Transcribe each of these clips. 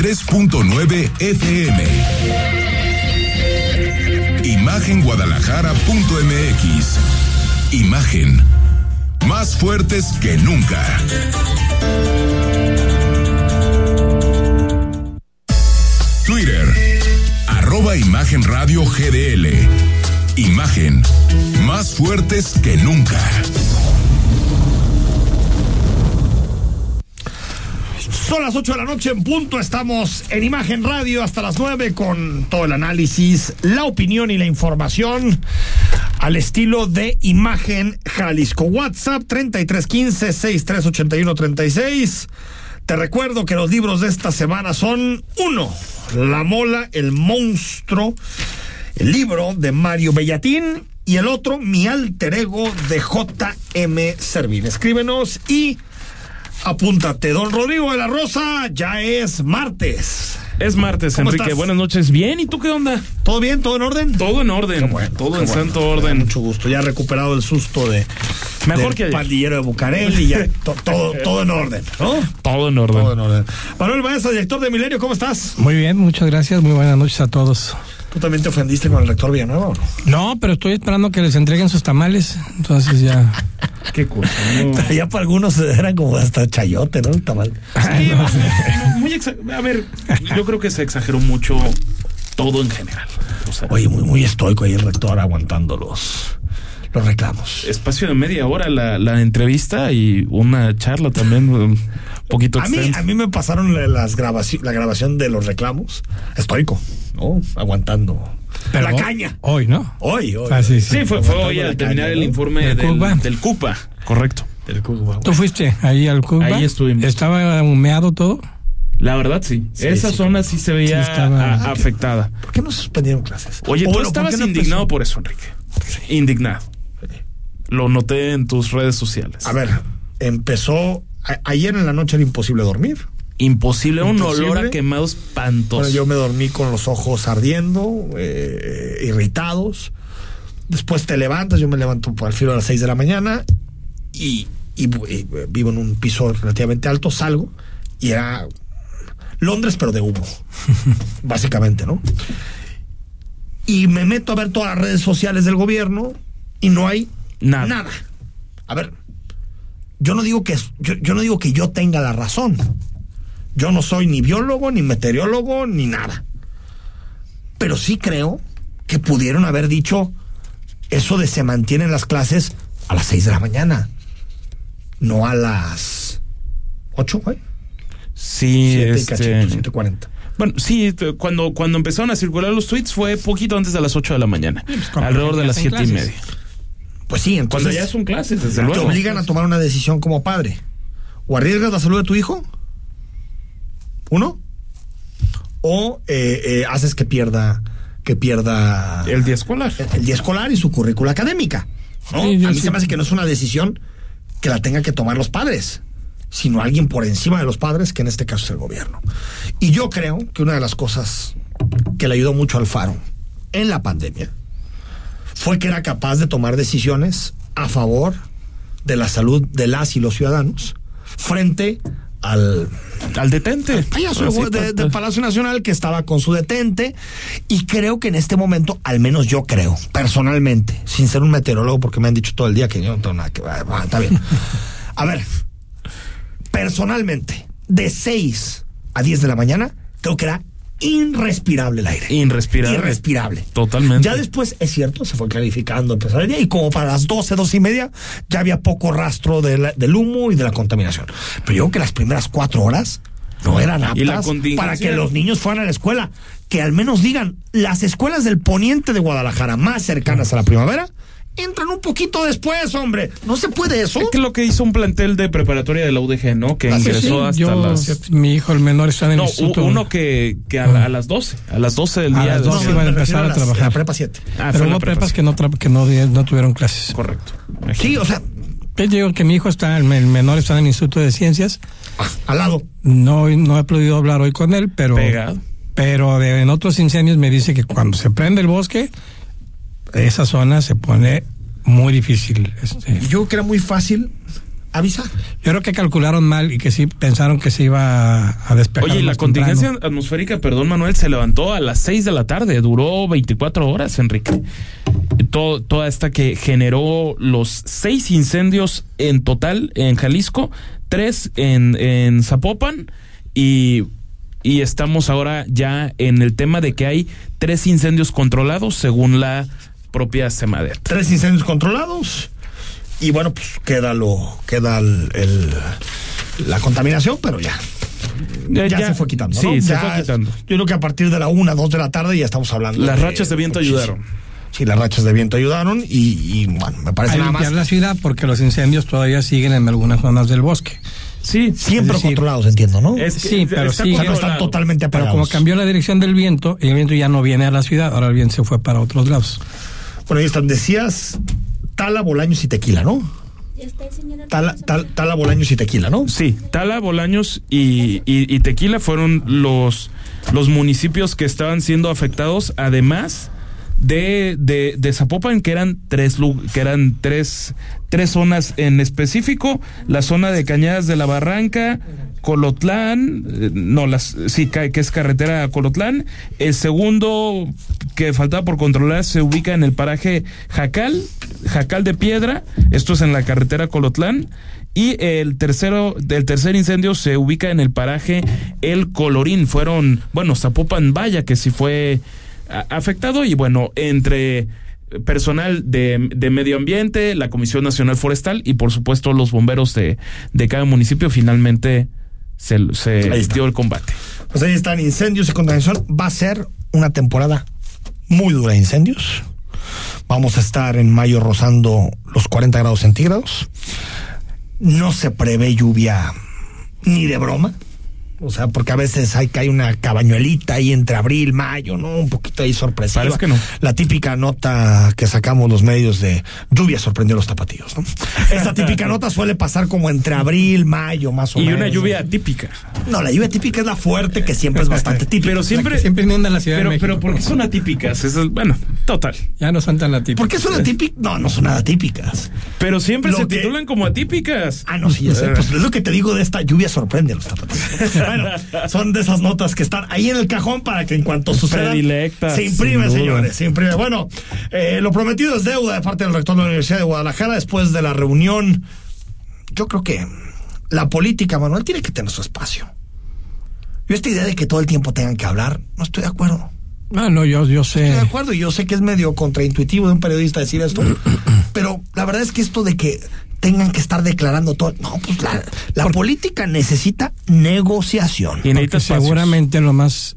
93.9 FM. Imagenguadalajara.mx. Imagen. Más fuertes que nunca. Twitter. Arroba Imagen Radio GDL. Imagen. Más fuertes que nunca. Son las 8 de la noche en punto. Estamos en Imagen Radio hasta las 9 con todo el análisis, la opinión y la información al estilo de Imagen Jalisco. WhatsApp 3315-6381-36. Te recuerdo que los libros de esta semana son uno, La Mola, el monstruo, el libro de Mario Bellatín y el otro, Mi alter ego de J.M. Servín. Escríbenos y apúntate. Don Rodrigo de la Rosa, ya es martes. Es martes, ¿Cómo Enrique. estás? Buenas noches. Bien, ¿y tú qué onda? ¿Todo bien? ¿Todo en orden? Todo en orden. Qué bueno, todo qué en bueno. santo orden. Mucho gusto. Ya he recuperado el susto de Mejor que pandillero de Bucareli y ya to- todo, todo en orden, ¿no? Todo en orden. Todo en orden. Manuel Maestra, director de Milenio, ¿cómo estás? Muy bien, muchas gracias. Muy buenas noches a todos. ¿Tú también te ofendiste con el rector Villanueva o no? No, pero estoy esperando que les entreguen sus tamales. Entonces ya. Qué cosa. no. Ya para algunos eran como hasta chayote, ¿no? El tamal. Sí, o sea, muy exa- a ver, yo creo que se exageró mucho todo en general. O sea, Oye, muy, muy estoico ahí el rector aguantando los, los reclamos. espacio de media hora la, la entrevista y una charla también un poquito A mí, a mí me pasaron la- las grabaci- la grabación de los reclamos. Estoico, ¿no? Aguantando pero la hoy- caña. Hoy, ¿no? Hoy, hoy. Ah, sí, sí. Sí, fue, fue hoy al terminar caña, el ¿no? informe ¿Del del, Cuba? del CUPA. Correcto. Del Cuba. ¿Tú fuiste ahí al Cuba? Ahí estuvimos. ¿Estaba humeado todo? La verdad, sí. Sí, Esa sí, zona sí se veía Sí, estaba- a- afectada. ¿Por qué no suspendieron clases? Oye, tú bueno, ¿por estabas no indignado empezó? por eso, Enrique. Indignado. Lo noté en tus redes sociales. A ver, empezó. a- ayer en la noche era imposible dormir. Imposible, un olor a quemado espantoso. Bueno, yo me dormí con los ojos ardiendo, eh, irritados. Después te levantas, yo me levanto al filo a las 6 de la mañana y, y, y vivo en un piso relativamente alto, salgo y era Londres, pero de humo, básicamente, ¿no? Y me meto a ver todas las redes sociales del gobierno y no hay Nada. nada. A ver, yo no digo que yo, yo no digo que yo tenga la razón. Yo no soy ni biólogo, ni meteorólogo, ni nada. Pero sí creo que pudieron haber dicho eso de se mantienen las clases a las 6 de la mañana. No a las 8, güey. Sí, 7 y este, cachito, 7.40. Bueno, sí, cuando, cuando empezaron a circular los tweets fue poquito antes de las 8 de la mañana. cuando alrededor de las 7 y media. Pues sí, Cuando entonces ya son clases, desde te luego. obligan a tomar una decisión como padre. O arriesgas la salud de tu hijo, uno, o eh, eh, haces que pierda que pierda El día escolar. el, el día escolar y su currícula académica. ¿no? Sí, a mí sí. se me hace que no es una decisión que la tengan que tomar los padres, sino alguien por encima de los padres, que en este caso es el gobierno. Y yo creo que una de las cosas que le ayudó mucho al Faro en la pandemia fue que era capaz de tomar decisiones a favor de la salud de las y los ciudadanos frente al Al detente. payaso sí, de- pa- del Palacio Nacional que estaba con su detente y creo que en este momento, al menos yo creo, personalmente, sin ser un meteorólogo porque me han dicho todo el día que yo no tengo nada que ah, está bien. A ver, personalmente, de 6 a 10 de la mañana, creo que era irrespirable el aire. Irrespirable. Irrespirable. Totalmente. Ya después, es cierto, se fue clarificando, empezó el día y como para las 12, 12 y media, ya había poco rastro de la- del humo y de la contaminación. Pero yo creo que las primeras cuatro horas no eran aptas para que los niños fueran a la escuela. Que al menos digan, las escuelas del poniente de Guadalajara más cercanas a la primavera, entran un poquito después, hombre. No se puede eso. Es que lo que hizo un plantel de preparatoria de la UDG, ¿no? Que Ah, ingresó Sí, hasta yo, las. Mi hijo, el menor, está en el No, instituto. u- uno que, que a, la- a las 12. A las 12 del A día. las de- 12 No, iban a empezar a las- trabajar. La prepa 7. Ah, Pero hubo prepa, prepas que no, tra- que no, no tuvieron clases. Correcto. Sí, o sea, Te digo que mi hijo está, el el menor está en el Instituto de Ciencias. ah, al lado. No, no he podido hablar hoy con él, pero. Pegado. Pero en otros incendios me dice que cuando se prende el bosque, esa zona se pone muy difícil. Este, yo creo que era muy fácil avisar. Yo creo que calcularon mal y que sí pensaron que se iba a despejar. Oye, y la contingencia temprano. atmosférica, perdón Manuel, se levantó a las 6 de la tarde, duró 24 horas, Enrique. Todo, toda esta que generó los seis incendios en total en Jalisco, tres en, en Zapopan y, y estamos ahora ya en el tema de que hay tres incendios controlados según la propia Semadet. Tres incendios controlados. Y bueno, pues queda lo, queda el, el- la contaminación, pero ya. Ya, Ya- se fue quitando. sí, ¿no? se Ya fue es- quitando. Yo creo que a partir de la una, dos de la tarde ya estamos hablando. Las rachas de viento muchísimo. ayudaron. Sí, las rachas de viento ayudaron y, y, bueno, me parece A nada más. limpiar la ciudad porque los incendios todavía siguen en algunas zonas del bosque. Sí, Siempre decir, controlados, entiendo, ¿no? es que Sí, pero está sí, o sea, no están totalmente Pero apagados. como cambió la dirección del viento, el viento ya no viene a la ciudad, ahora el viento se fue para otros lados. Bueno, ahí están. Decías Tala, Bolaños y Tequila, ¿no? Ya está el señor Tala, tal, tala Bolaños y Tequila, ¿no? Sí, Tala, Bolaños y, y- y Tequila fueron los, los municipios que estaban siendo afectados, además de, de, de Zapopan, que eran tres que eran tres, tres zonas en específico, la zona de Cañadas de la Barranca, Colotlán, eh, no, las, sí, que es carretera Colotlán. El segundo que faltaba por controlar se ubica en el paraje Jacal, Jacal de Piedra, esto es en la carretera Colotlán. Y el tercero, el tercer incendio se ubica en el paraje El Colorín. Fueron, bueno, Zapopan Vaya, que sí fue afectado. Y bueno, entre personal de, de medio ambiente, la Comisión Nacional Forestal y por supuesto los bomberos de, de cada municipio, finalmente se, se dio el combate. Pues ahí están incendios y contaminación. Va a ser una temporada muy dura de incendios. Vamos a estar en mayo rozando los 40 grados centígrados. No se prevé lluvia ni de broma. O sea, porque a veces hay que hay una cabañuelita ahí entre abril, mayo, ¿no? Un poquito ahí sorpresiva. Parece que no. La típica nota que sacamos los medios de lluvia sorprendió a los tapatíos, ¿no? Esa típica nota suele pasar como entre abril, mayo, más o Y menos. una lluvia típica. No, la lluvia típica es la fuerte, que siempre es bastante típica. Pero siempre, siempre inunda la Ciudad de pero, México. pero ¿por qué son atípicas? Eso es- bueno, total. Ya no son tan atípicos. ¿Por qué son atípicas? No, no son nada típicas. Pero siempre Lo se que- titulan como atípicas. Ah, no, sí, ya sé. Pues es lo que te digo de esta lluvia sorprende a los tapatíos. bueno, son de esas notas que están ahí en el cajón para que en cuanto suceda Predilectas, se imprime, señores, se imprime. Bueno, eh, lo prometido es deuda de parte del rector de la Universidad de Guadalajara después de la reunión. Yo creo que la política, Manuel, tiene que tener su espacio. Yo esta idea de que todo el tiempo tengan que hablar, no estoy de acuerdo. Ah, no, yo, yo sé. Estoy de acuerdo, y yo sé que es medio contraintuitivo de un periodista decir esto, pero la verdad es que esto de que tengan que estar declarando todo, no, pues la, la política necesita negociación. Y necesita seguramente lo más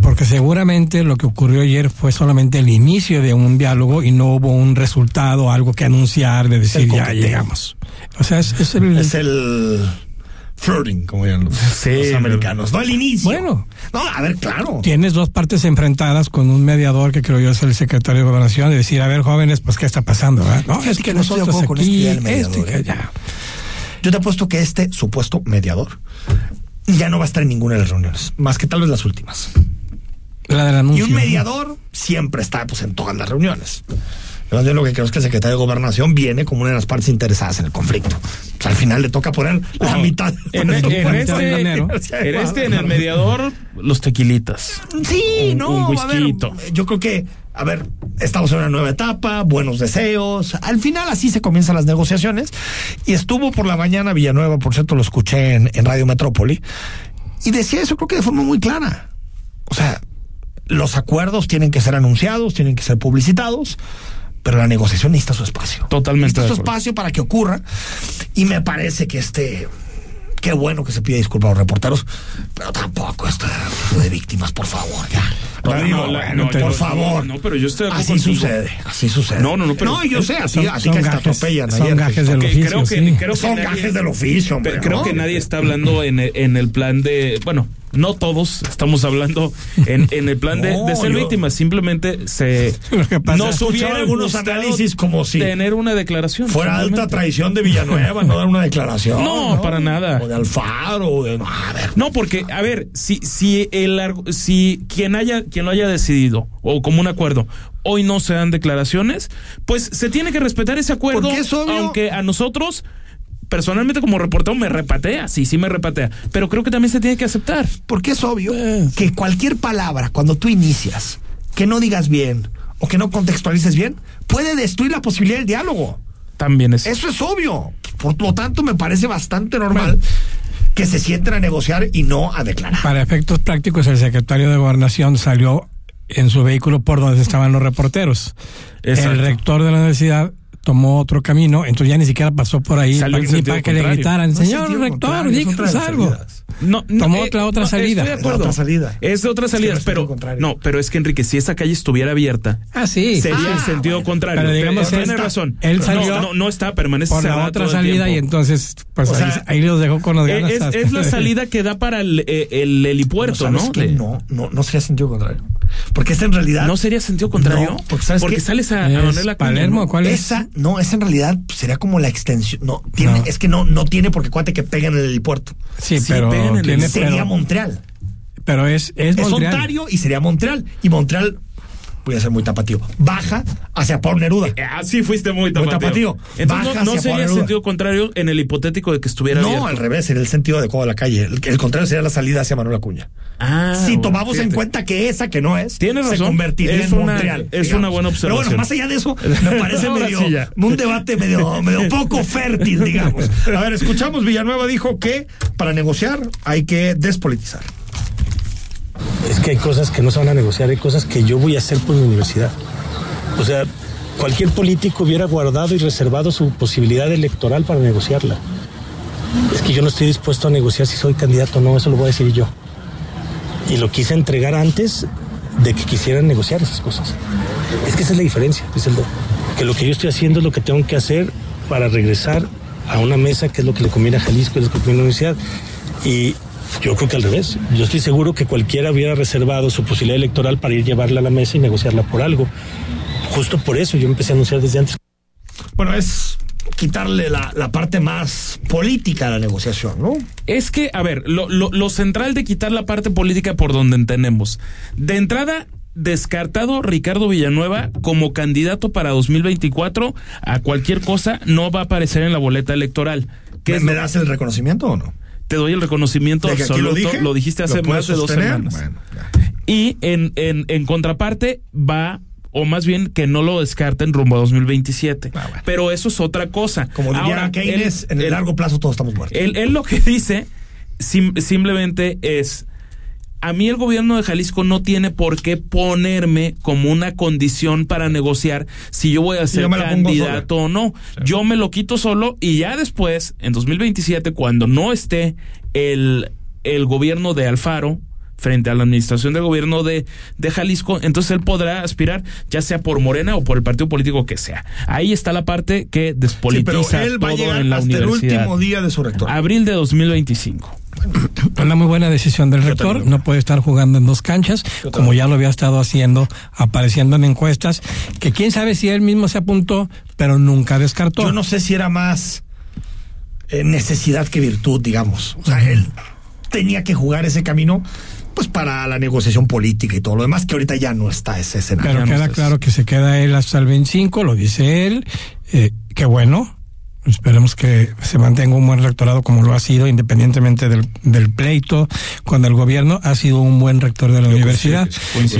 porque seguramente lo que ocurrió ayer fue solamente el inicio de un diálogo y no hubo un resultado, algo que anunciar, de decir ya llegamos. O sea, es, es el... Es el flirting, como llaman los, Sí, los americanos, no el inicio. Bueno. no, a ver, claro. Tienes dos partes enfrentadas con un mediador que creo yo es el secretario de Gobernación, de decir, a ver, jóvenes, pues, ¿qué está pasando? verdad? No, es que no nosotros acuerdo con aquí, este, mediador, que ¿eh? ya. Yo te apuesto que este supuesto mediador ya no va a estar en ninguna de las reuniones, más que tal vez las últimas. La del Y anuncio. un mediador siempre está pues en todas las reuniones. Además, Yo lo que creo es que el secretario de Gobernación viene como una de las partes interesadas en el conflicto. O sea, al final le toca poner la mitad. En, en este, dinero. en este, en el mediador, los tequilitas. Sí, Un- no, un a ver, yo creo que, a ver, estamos en una nueva etapa, buenos deseos. Al final así se comienzan las negociaciones. Y estuvo por la mañana Villanueva, por cierto, lo escuché en, en Radio Metrópoli, y decía eso creo que de forma muy clara. O sea, los acuerdos tienen que ser anunciados, tienen que ser publicitados, pero la negociación necesita su espacio. Totalmente Necesita su espacio para que ocurra. Y me parece que este... Qué bueno que se pida disculpas a los reporteros, pero tampoco esto de víctimas, por favor, ya. Rodrigo, No, bueno, no, por favor. no, pero yo estoy de acuerdo Así contigo. sucede, así sucede. No, no, no, pero- No, yo sé, así, Son- así son que te gajes- atropellan son ayer, gajes del oficio, creo que, sí. creo que Son nadie- gajes del oficio, hombre, Pero creo ¿no? que nadie está hablando en el, en el plan de. Bueno, no todos estamos hablando en, en el plan de, No, de ser yo- víctimas. Simplemente se. Nos hubiera algunos análisis como si Tener una declaración. Fuera alta traición de Villanueva, no dar una declaración. No, para nada. O de Alfaro, o de. No, a ver. No, porque, a ver, si, si el si quien haya, quien lo haya decidido, o como un acuerdo, hoy no se dan declaraciones, pues se tiene que respetar ese acuerdo, aunque a nosotros personalmente como reportero me repatea, sí, sí me repatea, pero creo que también se tiene que aceptar. Porque es obvio que cualquier palabra, cuando tú inicias, que no digas bien o que no contextualices bien, puede destruir la posibilidad del diálogo. También es. Eso es obvio. Por lo tanto, me parece bastante normal que se sienten a negociar y no a declarar. Para efectos prácticos, el secretario de Gobernación salió en su vehículo por donde estaban los reporteros. Exacto. El rector de la universidad tomó otro camino, entonces ya ni siquiera pasó por ahí en ni para que le gritaran, señor rector, díganos algo. Salidas. No, no, Tomó otra- otra salida. Estoy de Es acuerdo. otra salida. Es de otra Es que salida, no es pero no, pero es que Enrique, si esa calle estuviera abierta, Ah, sí. sería Ah, en sentido bueno. contrario. Pero digamos, Tiene razón. él No, salió no, no está, permanece por la otra el salida y entonces pues O ahí, sea, ahí los dejó con los Eh, ganas. Es, hasta- es la salida que da para el, eh, el helipuerto, ¿no? De- No, no, no sería sentido contrario. Porque esa en realidad. ¿No sería sentido contrario? No, porque ¿sabes qué? sales a, a Es Palermo, ¿no? ¿cuál es? Esa, no, esa en realidad sería como la extensión. No, tiene, No. es que no, no tiene porque cuate que pega en el helipuerto. Sí, Sí, pero pegan en el- tiene Sería pero, Montreal. pero es es, Es Montreal. Ontario y sería Montreal. Y Montreal, voy a ser muy tapatío, baja hacia Paul Neruda. Así fuiste muy tapatío. tapatío. Entonces Baja no, no hacia sería Pablo sentido contrario en el hipotético de que estuviera No, abierto. al revés, sería el sentido adecuado de la calle. El, el contrario sería la salida hacia Manuel Acuña. Ah, si bueno, tomamos en cuenta que esa que no es, Tienes se razón. convertiría Es en una- Montreal. es digamos. una buena Pero bueno, observación. más allá de eso, me parece medio, sí un debate medio, medio poco fértil, digamos. A ver, escuchamos, Villanueva dijo que para negociar hay que despolitizar. Es que hay cosas que no se van a negociar, hay cosas que yo voy a hacer por mi universidad. O sea, cualquier político hubiera guardado y reservado su posibilidad electoral para negociarla. Es que yo no estoy dispuesto a negociar si soy candidato o no, eso lo voy a decir yo. Y lo quise entregar antes de que quisieran negociar esas cosas. Es que esa es la diferencia, Griselda. Que lo que yo estoy haciendo es lo que tengo que hacer para regresar a una mesa que es lo que le conviene a Jalisco, es lo que conviene a la universidad. Y yo creo que al revés. Yo estoy seguro que cualquiera hubiera reservado su posibilidad electoral para ir llevarla a la mesa y negociarla por algo. Justo por eso yo empecé a anunciar desde antes. Bueno, es quitarle la, la parte más política a la negociación, ¿no? Es que, a ver, lo, lo, lo central de quitar la parte política por donde entendemos. De entrada, descartado Ricardo Villanueva como candidato para 2024 a cualquier cosa, no va a aparecer en la boleta electoral. ¿Qué ¿Me, es me lo- das el reconocimiento o no? Te doy el reconocimiento ¿De que aquí absoluto. lo dije? dijiste hace ¿Lo más de dos semanas. Bueno. Y en, en, en contraparte va, o más bien que no lo descarten rumbo a 2027. Ah, bueno. Pero eso es otra cosa. Como diría Ahora, Keynes, él- en el largo plazo todos estamos muertos. él, él lo que dice sim- simplemente es, a mí el gobierno de Jalisco no tiene por qué ponerme como una condición para negociar si yo voy a ser candidato o no. Yo me lo quito solo y ya después, en 2027, cuando no esté el, el gobierno de Alfaro, frente a la administración del gobierno de, de Jalisco, entonces él podrá aspirar ya sea por Morena o por el partido político que sea. Ahí está la parte que sí, despolitiza pero él va a llegar en la hasta el último día de su rector. Abril de 2025. Una muy buena decisión del rector. No puede estar jugando en dos canchas, como ya lo había estado haciendo, apareciendo en encuestas, que quién sabe si él mismo se apuntó, pero nunca descartó. Yo no sé si era más eh, necesidad que virtud, digamos. O sea, él tenía que jugar ese camino pues para la negociación política y todo lo demás, que ahorita ya no está ese escenario. Pero queda claro que se queda él hasta el 25, lo dice él. Eh, qué bueno. Esperemos que se mantenga un buen rectorado como lo ha sido, independientemente del, del pleito con el gobierno. Ha sido un buen rector de la universidad.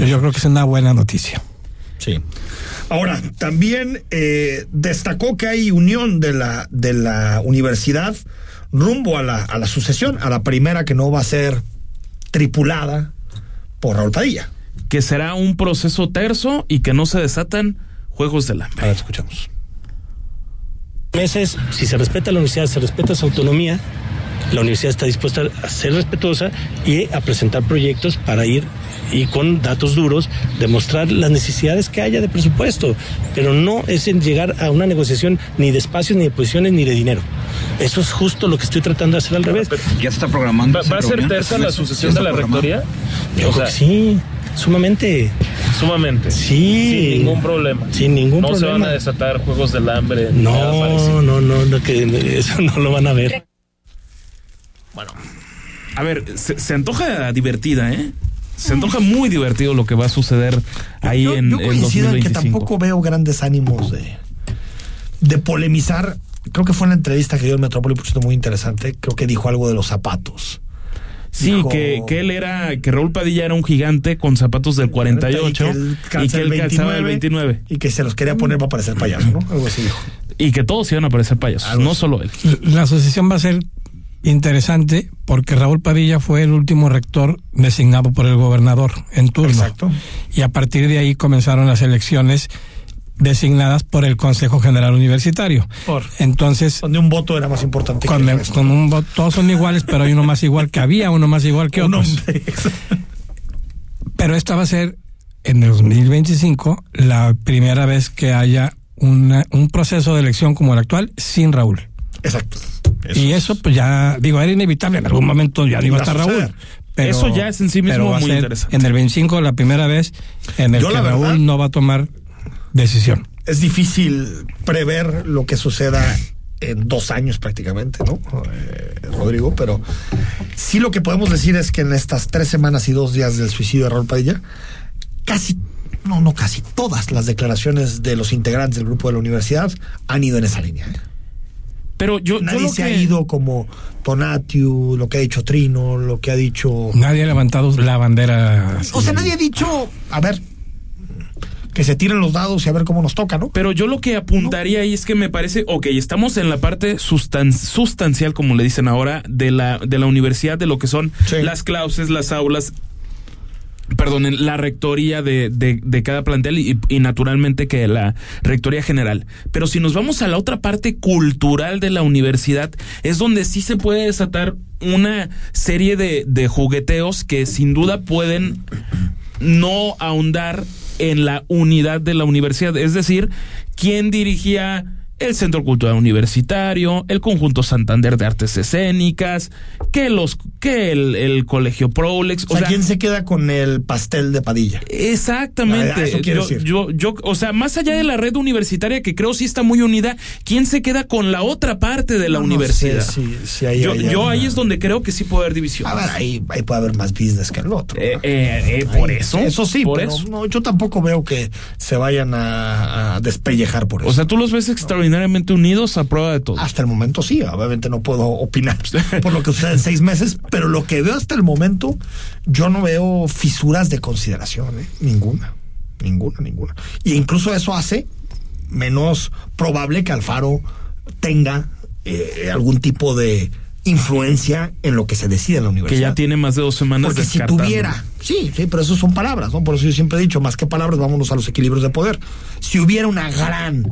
Yo creo que es una buena noticia. Sí. Ahora, también eh, destacó que hay unión de la, de la universidad rumbo a la, a la sucesión, a la primera que no va a ser tripulada por Raúl Padilla. Que será un proceso terso y que no se desatan juegos del hambre. A ver, escuchamos. Meses, si se respeta la universidad, se respeta su autonomía, la universidad está dispuesta a ser respetuosa y a presentar proyectos para ir y con datos duros demostrar las necesidades que haya de presupuesto, pero no es en llegar a una negociación ni de espacios, ni de posiciones, ni de dinero. Eso es justo lo que estoy tratando de hacer al revés. ¿Ya se está programando? ¿Va, a ser tersa la ¿Ya sucesión de la programado? rectoría? Yo O creo sea, que sí, sumamente. Sumamente. Sí. Sin ningún problema. Sin ningún no se problema. van a desatar juegos del hambre. No, no, no, no, que eso no lo van a ver. A ver, se, se antoja divertida, ¿eh? Se antoja muy divertido lo que va a suceder ahí yo, en, yo coincido en que 2025. tampoco veo grandes ánimos de, de polemizar creo que fue en la entrevista que dio el Metrópoli, por cierto, muy interesante, creo que dijo algo de los zapatos. Sí, que, que él era, que Raúl Padilla era un gigante con zapatos del 48 y que él calzaba el 29 Y que se los quería poner para parecer payaso, ¿no? Algo así dijo. y que todos iban a parecer payasos, Algo no así. solo él. La asociación va a ser interesante porque Raúl Padilla fue el último rector designado por el gobernador en turno. Exacto. Y a partir de ahí comenzaron las elecciones designadas por el Consejo General Universitario. Por. Entonces, Donde un voto era más importante con, que el el- resto. con un voto, todos son iguales, pero hay uno más igual que había, uno más igual que hombre. Pero esta va a ser en el 2025 la primera vez que haya una- un proceso de elección como el actual sin Raúl. Exacto. y eso, pues ya, digo, era inevitable. En algún momento ya no iba a Va a estar suceder. Raúl. Pero, Eso ya es en sí mismo muy interesante. En el 25, la primera vez en el Yo, que verdad- Raúl no va a tomar decisión. es difícil prever lo que suceda en dos años prácticamente, ¿no? Eh, Rodrigo, pero sí lo que podemos decir es que en estas tres semanas y dos días del suicidio de Raúl Padilla, casi, no, no casi, todas las declaraciones de los integrantes del grupo de la universidad han ido en esa línea. Pero yo, yo Nadie lo se ha ido como Tonatiu, lo que ha dicho Trino, lo que ha dicho... Nadie ha levantado la bandera. O sea, nadie ha dicho, a ver, que se tiren los dados y a ver cómo nos toca, ¿no? Pero yo lo que apuntaría ahí es que me parece, ok, estamos en la parte sustan- sustancial, como le dicen ahora, de la, de la universidad, de lo que son Sí. las clauses, las aulas, perdonen, la rectoría de, de, de cada plantel y, y naturalmente que la rectoría general. Pero si nos vamos a la otra parte cultural de la universidad, es donde sí se puede desatar una serie de, de jugueteos que sin duda pueden no ahondar en la unidad de la universidad. Es decir, quién dirigía el Centro Cultural Universitario, el Conjunto Santander de Artes Escénicas, que los, que el, el Colegio Prolex. O sea, ¿quién se queda con el pastel de Padilla? Exactamente. Ah, eso yo, decir. yo, yo, o sea, más allá de la red universitaria que creo sí está muy unida, ¿quién se queda con la otra parte de la No, no universidad? sé si- si ahí yo ahí es donde creo que sí puede haber división. A ver, ahí, ahí puede haber más business que el otro. Eh, eh, eh, por eso. Eso sí, por pero eso. no, yo tampoco veo que se vayan a, a despellejar por eso. O sea, tú los ves extraordinariamente unidos a prueba de todo. hasta el momento sí, obviamente no puedo opinar por lo que sucede en seis meses, pero lo que veo hasta el momento, yo no veo fisuras de consideración, ¿eh? ninguna, ninguna, ninguna. Y incluso eso hace menos probable que Alfaro tenga eh, algún tipo de influencia en lo que se decide en la que universidad. ya tiene más de dos semanas Porque si tuviera, sí, sí, pero eso son palabras, ¿no? Por eso yo siempre he dicho, más que palabras, vámonos a los equilibrios de poder. Si hubiera una gran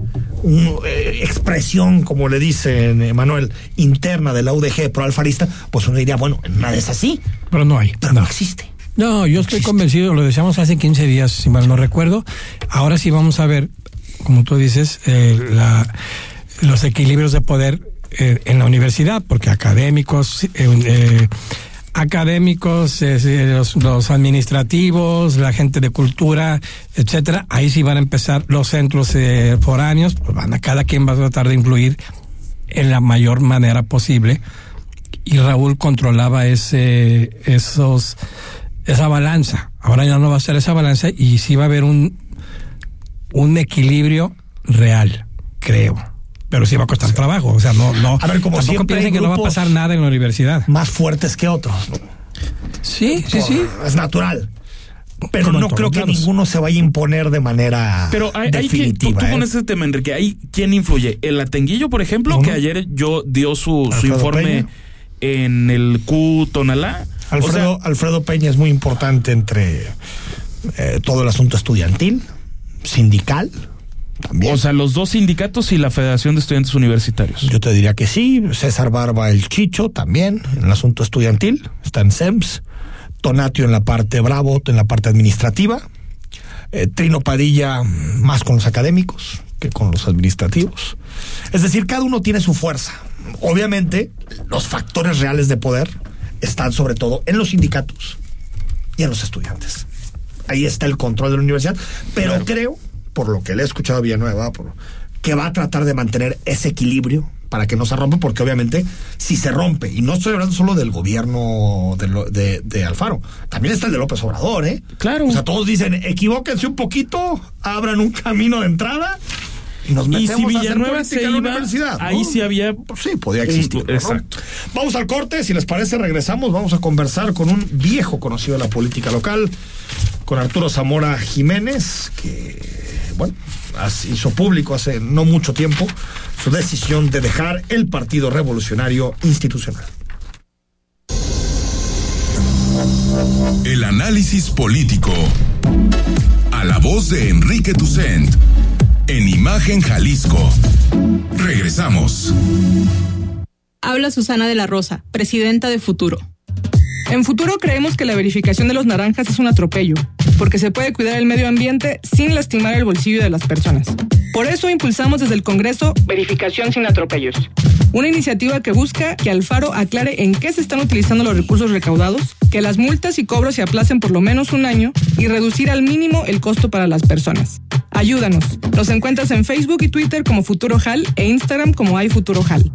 un, eh, expresión, como le dicen eh, Manuel, interna de la UDG pro alfarista, pues uno diría, bueno, nada es así, Pero no hay. pero no, no. existe. No, yo estoy convencido, lo decíamos hace 15 días, si mal no recuerdo. Ahora sí vamos a ver, como tú dices, eh, la- los equilibrios de poder eh, en la universidad, porque académicos, eh, eh, académicos, eh, los administrativos, la gente de cultura, etcétera, ahí sí van a empezar los centros eh, foráneos, pues van a cada quien va a tratar de influir en la mayor manera posible y Raúl controlaba ese esos esa balanza. Ahora ya no va a ser esa balanza y sí va a haber un un equilibrio real, creo. Pero sí va a costar trabajo, o sea, no no A ver, como tampoco siempre piensen que no va a pasar nada en la universidad. Más fuertes que otros. Sí, sí, sí. Es natural. Pero Como no creo que ninguno se vaya a imponer de manera Pero hay, hay quien, tú, definitiva. tú con ¿eh? ese tema, Enrique, ¿hay quién influye? El Atenguillo, por ejemplo, que ayer yo dio su, su informe Peña. en el Q Tonalá. Alfredo, O sea, Alfredo Peña es muy importante entre eh, todo el asunto estudiantil, sindical, también. o sea, los dos sindicatos y la Federación de Estudiantes Universitarios. Yo te diría que sí. César Barba, el Chicho, también en el asunto estudiantil, está en SEMS. Tonatio en la parte Bravo, en la parte administrativa. Eh, Trino Padilla más con los académicos que con los administrativos. Es decir, cada uno tiene su fuerza. Obviamente, los factores reales de poder están sobre todo en los sindicatos y en los estudiantes. Ahí está el control de la universidad. Pero creo, por lo que le he escuchado a Villanueva, por- que va a tratar de mantener ese equilibrio para que no se rompa, porque obviamente si se rompe, y no estoy hablando solo del gobierno de, lo- de- de Alfaro, también está el de López Obrador, ¿eh? Claro. O sea, todos dicen, equivóquense un poquito, abran un camino de entrada y nos Y si a hacer Villanueva se en la iba, ahí sí había Pues sí, podía existir. ¿no? Exacto. Vamos al corte, si les parece, regresamos. Vamos a conversar con un viejo conocido de la política local, con Arturo Zamora Jiménez, que, bueno, hizo público hace no mucho tiempo su decisión de dejar el Partido Revolucionario Institucional. El análisis político. A la voz de Enrique Tucent. En Imagen Jalisco. Regresamos. Habla Susana de la Rosa, presidenta de Futuro. En Futuro creemos que la verificación de los naranjas es un atropello, porque se puede cuidar el medio ambiente sin lastimar el bolsillo de las personas. Por eso impulsamos desde el Congreso Verificación sin atropellos, una iniciativa que busca que Alfaro aclare en qué se están utilizando los recursos recaudados, que las multas y cobros se aplacen por lo menos un año y reducir al mínimo el costo para las personas. Ayúdanos. Nos encuentras en Facebook y Twitter como Futuro Hal e Instagram como iFuturoHal.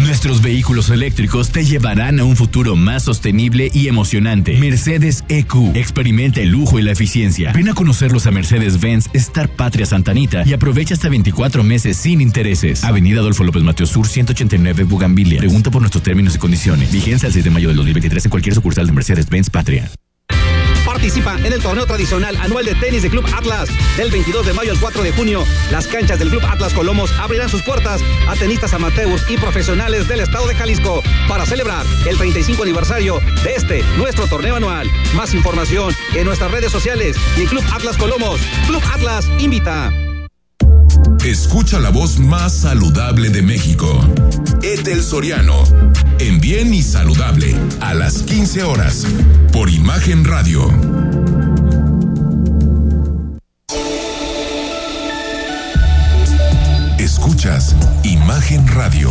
Nuestros vehículos eléctricos te llevarán a un futuro más sostenible y emocionante. Mercedes EQ. Experimenta el lujo y la eficiencia. Ven a conocerlos a Mercedes-Benz Star Patria Santanita y aprovecha hasta 24 meses sin intereses. Avenida Adolfo López Mateo Sur 189 Bugambilia. Pregunta por nuestros términos y condiciones. Vigencia el 6 de mayo del 2023 en cualquier sucursal de Mercedes-Benz Patria. Participa en el torneo tradicional anual de tenis de Club Atlas. Del 22 de mayo al 4 de junio, las canchas del Club Atlas Colomos abrirán sus puertas a tenistas amateurs y profesionales del estado de Jalisco para celebrar el 35 aniversario de este, nuestro torneo anual. Más información en nuestras redes sociales y en Club Atlas Colomos. Club Atlas invita. Escucha la voz más saludable de México. Etel Soriano. En Bien y Saludable. A las 15 horas. Por Imagen Radio. Escuchas Imagen Radio.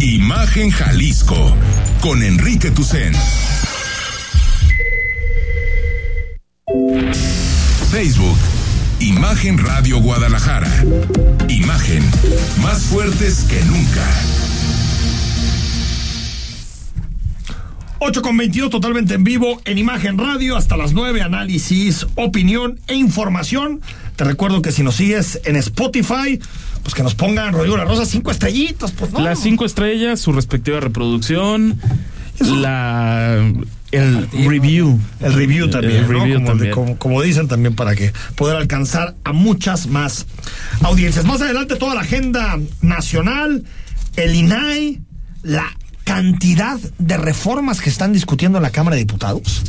Imagen Jalisco con Enrique Tucen. Facebook, Imagen Radio Guadalajara. Imagen, más fuertes que nunca. 8 con 22 totalmente en vivo en Imagen Radio hasta las 9 análisis, opinión e información. Te recuerdo que si nos sigues en Spotify, pues que nos pongan Rodrigo La Rosa cinco estrellitos, pues no. Las cinco estrellas, su respectiva reproducción, la el review. El review también, El ¿no? review como, también. como- como dicen también para que poder alcanzar a muchas más audiencias. Más adelante toda la agenda nacional, el INAI, la cantidad de reformas que están discutiendo en la Cámara de Diputados.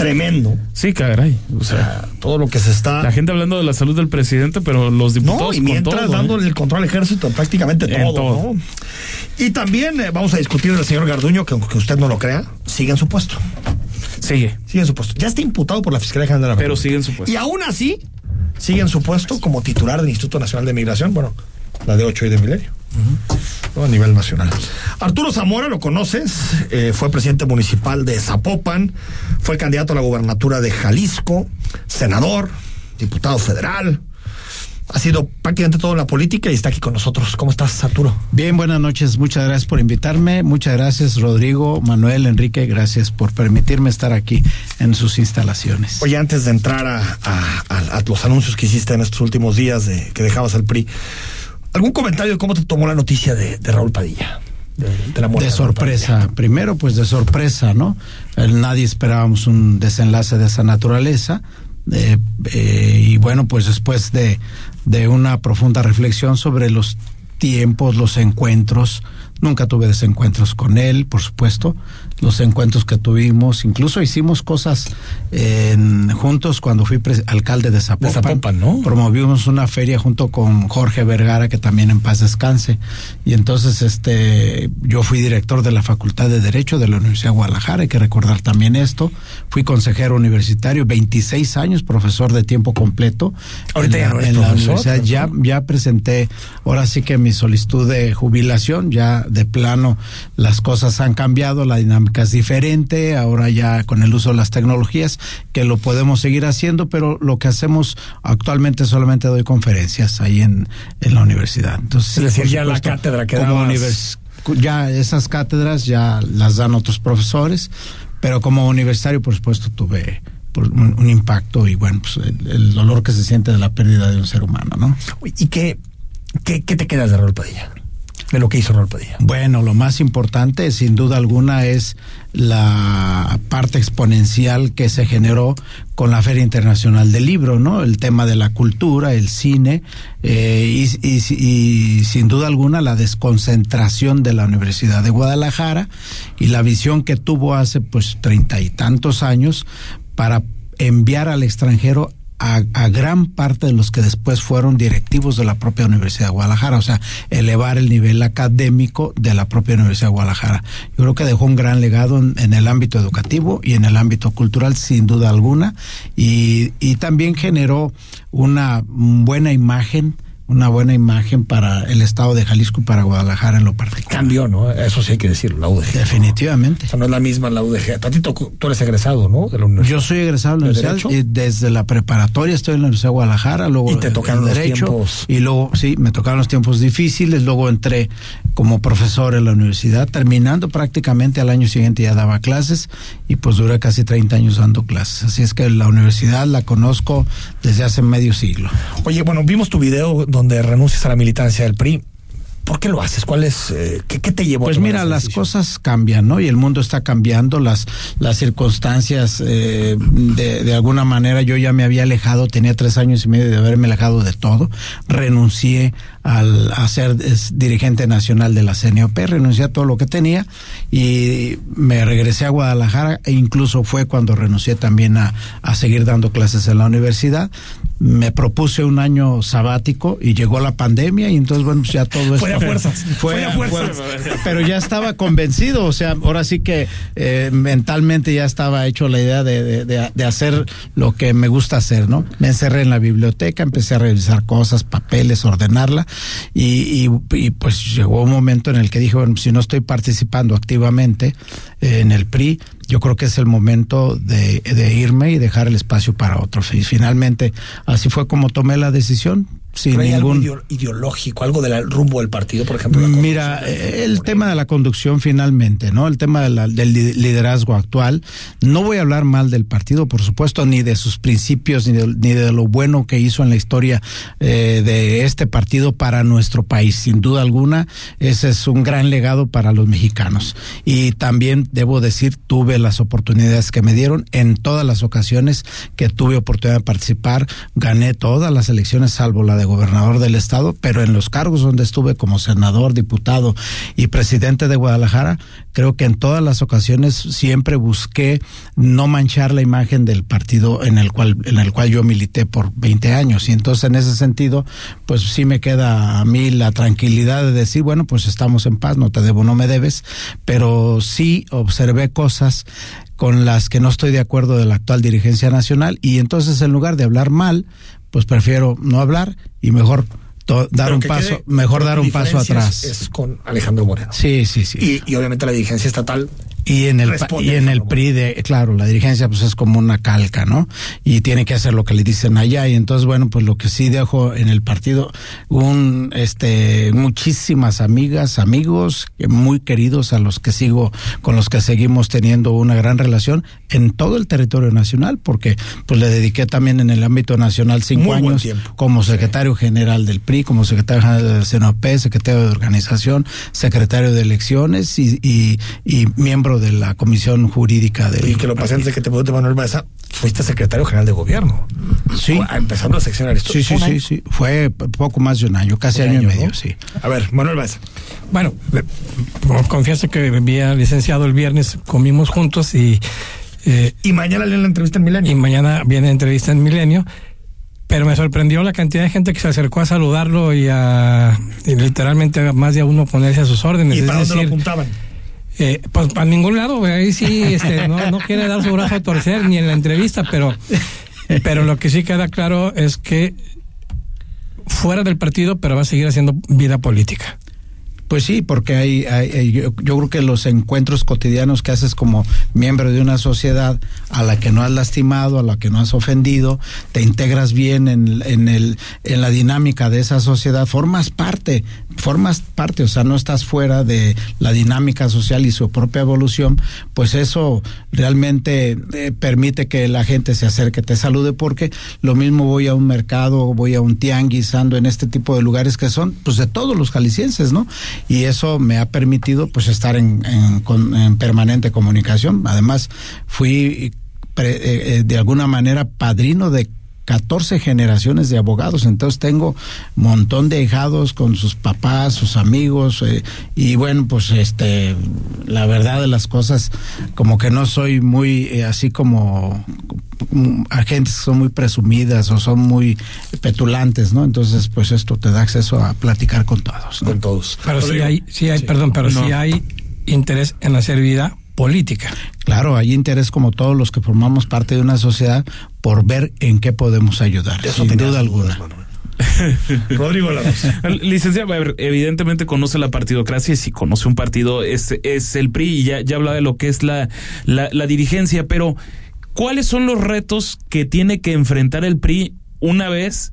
Tremendo. Sí, caray. O O sea, sea, todo lo que se está la gente hablando de la salud del presidente, pero los No, diputados y con mientras todo, ¿eh? dándole el control al ejército en prácticamente En todo, todo. ¿no? Y también eh, vamos a discutir del señor Garduño, que aunque usted no lo crea, sigue en su puesto. Sigue. Sigue en su puesto. Ya está imputado por la Fiscalía General de la Pero República. sigue en su puesto. Y aún así, sigue en su puesto como titular del Instituto Nacional de Migración, bueno, la de 8 y de Milenio. ¿No? a nivel nacional. Arturo Zamora, lo conoces, eh, fue presidente municipal de Zapopan, fue candidato a la gubernatura de Jalisco, senador, diputado federal, ha sido prácticamente todo en la política y está aquí con nosotros. ¿Cómo estás, Arturo? Bien, buenas noches. Muchas gracias por invitarme. Muchas gracias, Rodrigo, Manuel, Enrique. Gracias por permitirme estar aquí en sus instalaciones. Oye, antes de entrar a, a- a- a los anuncios que hiciste en estos últimos días de que dejabas al PRI, ¿algún comentario de cómo te tomó la noticia de, de Raúl Padilla? De, de la muerte de Raúl sorpresa. Padilla. Primero, pues de sorpresa, ¿no? Nadie esperábamos un desenlace de esa naturaleza. Eh, eh, y bueno, pues después de, de una profunda reflexión sobre los tiempos, los encuentros, nunca tuve desencuentros con él, por supuesto. Los encuentros que tuvimos, incluso hicimos cosas juntos cuando fui alcalde de Zapopan. De Zapopan, ¿no? Promovimos una feria junto con Jorge Vergara, que también en paz descanse. Y entonces este yo fui director de la Facultad de Derecho de la Universidad de Guadalajara, hay que recordar también esto. Fui consejero universitario, 26 años, profesor de tiempo completo. Ahorita en ya la, no eres en la profesor, universidad. Ya, ya presenté, ahora sí que mi solicitud de jubilación, ya de plano las cosas han cambiado, la dinámica es diferente, ahora ya con el uso de las tecnologías, que lo podemos seguir haciendo, pero lo que hacemos actualmente solamente doy conferencias ahí en, en la universidad. Entonces, Es decir, ya la cátedra que como dabas- ya esas cátedras ya las dan otros profesores, pero como universitario, por supuesto, tuve por un, un impacto y bueno, pues el, el dolor que se siente de la pérdida de un ser humano, ¿no? ¿Y qué, qué, qué te quedas de Raúl Padilla? De lo que hizo Raúl Padilla. Bueno, lo más importante, sin duda alguna, es la parte exponencial que se generó con la Feria Internacional del Libro, ¿no? El tema de la cultura, el cine eh, y, y- y sin duda alguna la desconcentración de la Universidad de Guadalajara y la visión que tuvo hace pues treinta y tantos años para enviar al extranjero a, a gran parte de los que después fueron directivos de la propia Universidad de Guadalajara, o sea, elevar el nivel académico de la propia Universidad de Guadalajara. Yo creo que dejó un gran legado en, en el ámbito educativo y en el ámbito cultural, sin duda alguna, y, y también generó una buena imagen una buena imagen para el estado de Jalisco y para Guadalajara en lo particular. Cambió, ¿no? Eso sí hay que decirlo, la UDG. Definitivamente. O sea, no es la misma la UDG. A ti to- tú eres egresado, ¿no? De la universidad. Yo soy egresado de la ¿De universidad y desde la preparatoria estoy en la Universidad de Guadalajara, luego Y te tocaron los derecho tiempos. y luego sí, me tocaron los tiempos difíciles, luego entré como profesor en la universidad, terminando prácticamente al año siguiente ya daba clases y pues duré casi 30 años dando clases. Así es que la universidad la conozco desde hace medio siglo. Oye, bueno, vimos tu video donde renuncias a la militancia del PRI. ¿Por qué lo haces? ¿Cuál es, eh, qué, qué te llevó? a Pues tomar mira, las cosas cambian, ¿no? Y el mundo está cambiando, las, las circunstancias, eh, de, de alguna manera yo ya me había alejado, tenía tres años y medio de haberme alejado de todo, renuncié al, a ser dirigente nacional de la CNOP, renuncié a todo lo que tenía y me regresé a Guadalajara e incluso fue cuando renuncié también a, a seguir dando clases en la universidad. Me propuse un año sabático y llegó la pandemia y entonces bueno, pues ya todo Fue esto a fuerzas, fue a fuerzas. pero ya estaba convencido, o sea, ahora sí que eh, mentalmente ya estaba hecho la idea de, de- de- de hacer lo que me gusta hacer, ¿no? Me encerré en la biblioteca, empecé a revisar cosas, papeles, ordenarla, y, y- y, pues llegó un momento en el que dije, bueno, si no estoy participando activamente eh, en el PRI, yo creo que es el momento de, de irme y dejar el espacio para otros. Y finalmente, así fue como tomé la decisión. Sin ¿Pero hay algo ningún ideo- ideológico, algo del rumbo del partido, por ejemplo? Mira, eh, el tema de la conducción finalmente, ¿no? El tema de la- del li- liderazgo actual. No voy a hablar mal del partido, por supuesto, ni de sus principios, ni de, ni de lo bueno que hizo en la historia eh, de este partido para nuestro país. Sin duda alguna, ese es un gran legado para los mexicanos. Y también debo decir, tuve las oportunidades que me dieron en todas las ocasiones que tuve oportunidad de participar. Gané todas las elecciones, salvo la de gobernador del estado, pero en los cargos donde estuve como senador, diputado y presidente de Guadalajara, creo que en todas las ocasiones siempre busqué no manchar la imagen del partido en el cual en el cual yo milité por 20 años. Y entonces en ese sentido pues sí me queda a mí la tranquilidad de decir bueno pues estamos en paz no te debo no me debes pero sí observé cosas con las que no estoy de acuerdo de la actual dirigencia nacional y entonces en lugar de hablar mal pues prefiero no hablar y mejor dar un paso mejor dar un paso atrás Es, es con Alejandro Moreno. sí sí sí Y, y obviamente la dirigencia estatal. Y en el y en el PRI de claro la dirigencia pues es como una calca no y tiene que hacer lo que le dicen allá. Y entonces bueno pues lo que sí dejo en el partido un este muchísimas amigas amigos muy queridos a los que sigo con los que seguimos teniendo una gran relación en todo el territorio nacional porque pues le dediqué también en el ámbito nacional cinco Muy años como secretario general del PRI, como secretario general del CNOP, secretario de organización, secretario de elecciones y, y, y miembro de la comisión jurídica del Y que lo pasé antes de que te pregunte Manuel Mesa. fuiste secretario general de gobierno. Sí. Empezando la sección Sí, sí, sí, sí. Fue poco más de un año, casi año, y medio, sí. A ver, Manuel Vaz. Bueno, eh, confieso que había licenciado el viernes, comimos juntos y... Eh, y mañana viene la entrevista en Milenio. Y mañana viene entrevista en Milenio pero me sorprendió la cantidad de gente que se acercó a saludarlo y a y literalmente a más de a uno ponerse a sus órdenes. ¿Y para dónde lo apuntaban? Eh, pues para ningún lado, ahí sí este, no, quiere dar su brazo a torcer ni en la entrevista, pero, pero lo que sí queda claro es que fuera del partido, pero va a seguir haciendo vida política. Pues sí, porque hay, yo, creo que los encuentros cotidianos que haces como miembro de una sociedad a la que no has lastimado, a la que no has ofendido, te integras bien en, en, el, en la dinámica de esa sociedad, formas parte, formas parte, o sea, no estás fuera de la dinámica social y su propia evolución, pues eso realmente eh, permite que la gente se acerque, te salude, porque lo mismo voy a un mercado, voy a un tianguis, ando en este tipo de lugares que son, pues de todos los jaliscienses, ¿no? y eso me ha permitido pues estar en, en, permanente comunicación. Además, fui eh, eh, de alguna manera padrino de 14 generaciones de abogados, entonces tengo un montón de hijados con sus papás, sus amigos, eh, y bueno, pues este, la verdad de las cosas, como que no soy muy así como agentes que son muy presumidas o son muy petulantes, ¿no? Entonces, pues esto te da acceso a platicar con todos. Con todos. Pero sí hay, sí hay, perdón, pero sí hay interés en hacer vida política. Claro, hay interés como todos los que formamos parte de una sociedad por ver en qué podemos ayudar, sin duda alguna. Rodrigo Licenciado, evidentemente conoce la partidocracia y si conoce un partido es, es el PRI y ya, ya habla de lo que es la, la, la dirigencia, pero ¿Cuáles son los retos que tiene que enfrentar el PRI una vez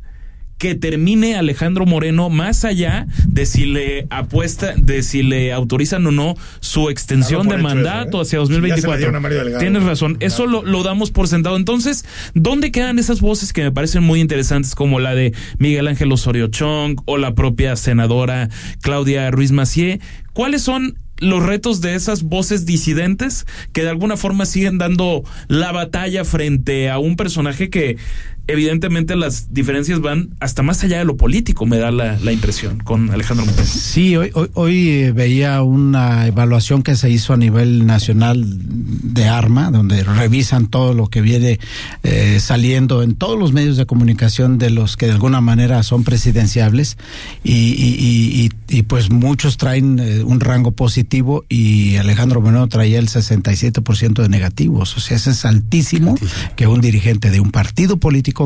que termine Alejandro Moreno más allá de si le apuesta, de si le autorizan o no su extensión de mandato ¿eh? hacia 2024. Tienes razón, eso lo, lo, damos por sentado. Entonces, ¿dónde quedan esas voces que me parecen muy interesantes como la de Miguel Ángel Osorio Chong o la propia senadora Claudia Ruiz Macié? ¿Cuáles son los retos de esas voces disidentes que de alguna forma siguen dando la batalla frente a un personaje que evidentemente las diferencias van hasta más allá de lo político, me da la, impresión con Alejandro Moreno. Sí, hoy, hoy, eh, veía una evaluación que se hizo a nivel nacional de ARMA, donde revisan todo lo que viene eh, saliendo en todos los medios de comunicación de los que de alguna manera son presidenciables y, y, pues muchos traen eh, un rango positivo y Alejandro Moreno traía el 67% de negativos, o sea, ese es altísimo que un dirigente de un partido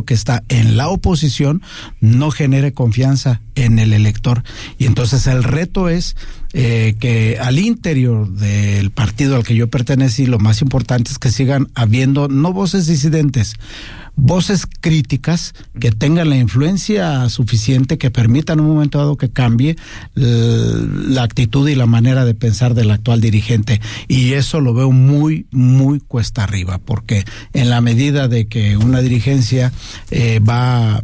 que está en la oposición no genere confianza en el elector. Y entonces el reto es eh, que al interior del partido al que yo pertenecí, lo más importante es que sigan habiendo no voces disidentes, voces críticas que tengan la influencia suficiente que permitan en un momento dado que cambie eh, la actitud y la manera de pensar del actual dirigente. Y eso lo veo muy, muy cuesta arriba, porque en la medida de que una dirigencia eh, va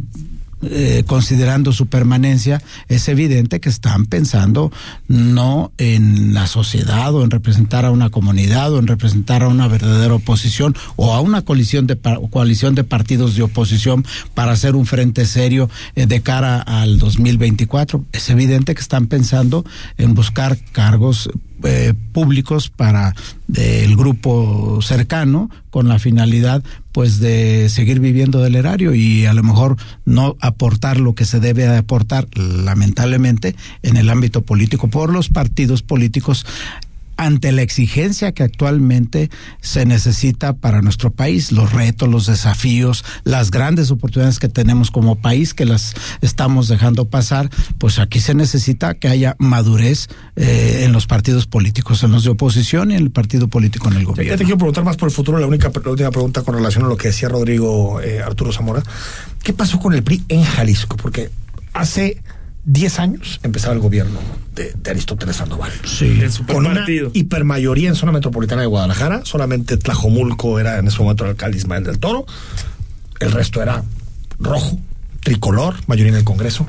eh, considerando su permanencia, es evidente que están pensando no en la sociedad o en representar a una comunidad o en representar a una verdadera oposición o a una coalición de, coalición de partidos de oposición para hacer un frente serio eh, de cara al 2024. Es evidente que están pensando en buscar cargos eh, públicos para el grupo cercano con la finalidad pues de seguir viviendo del erario y a lo mejor no aportar lo que se debe aportar lamentablemente en el ámbito político por los partidos políticos ante la exigencia que actualmente se necesita para nuestro país, los retos, los desafíos, las grandes oportunidades que tenemos como país que las estamos dejando pasar, pues aquí se necesita que haya madurez eh, en los partidos políticos, en los de oposición y en el partido político en el gobierno. Ya te quiero preguntar más por el futuro, la única la última pregunta con relación a lo que decía Rodrigo eh, Arturo Zamora. ¿Qué pasó con el PRI en Jalisco? Porque hace 10 años empezaba el gobierno de, Aristóteles Sandoval. Sí. Con una hipermayoría en zona metropolitana de Guadalajara. Solamente Tlajomulco era en ese momento el alcalde Ismael del Toro. El resto era rojo, tricolor, mayoría en el Congreso.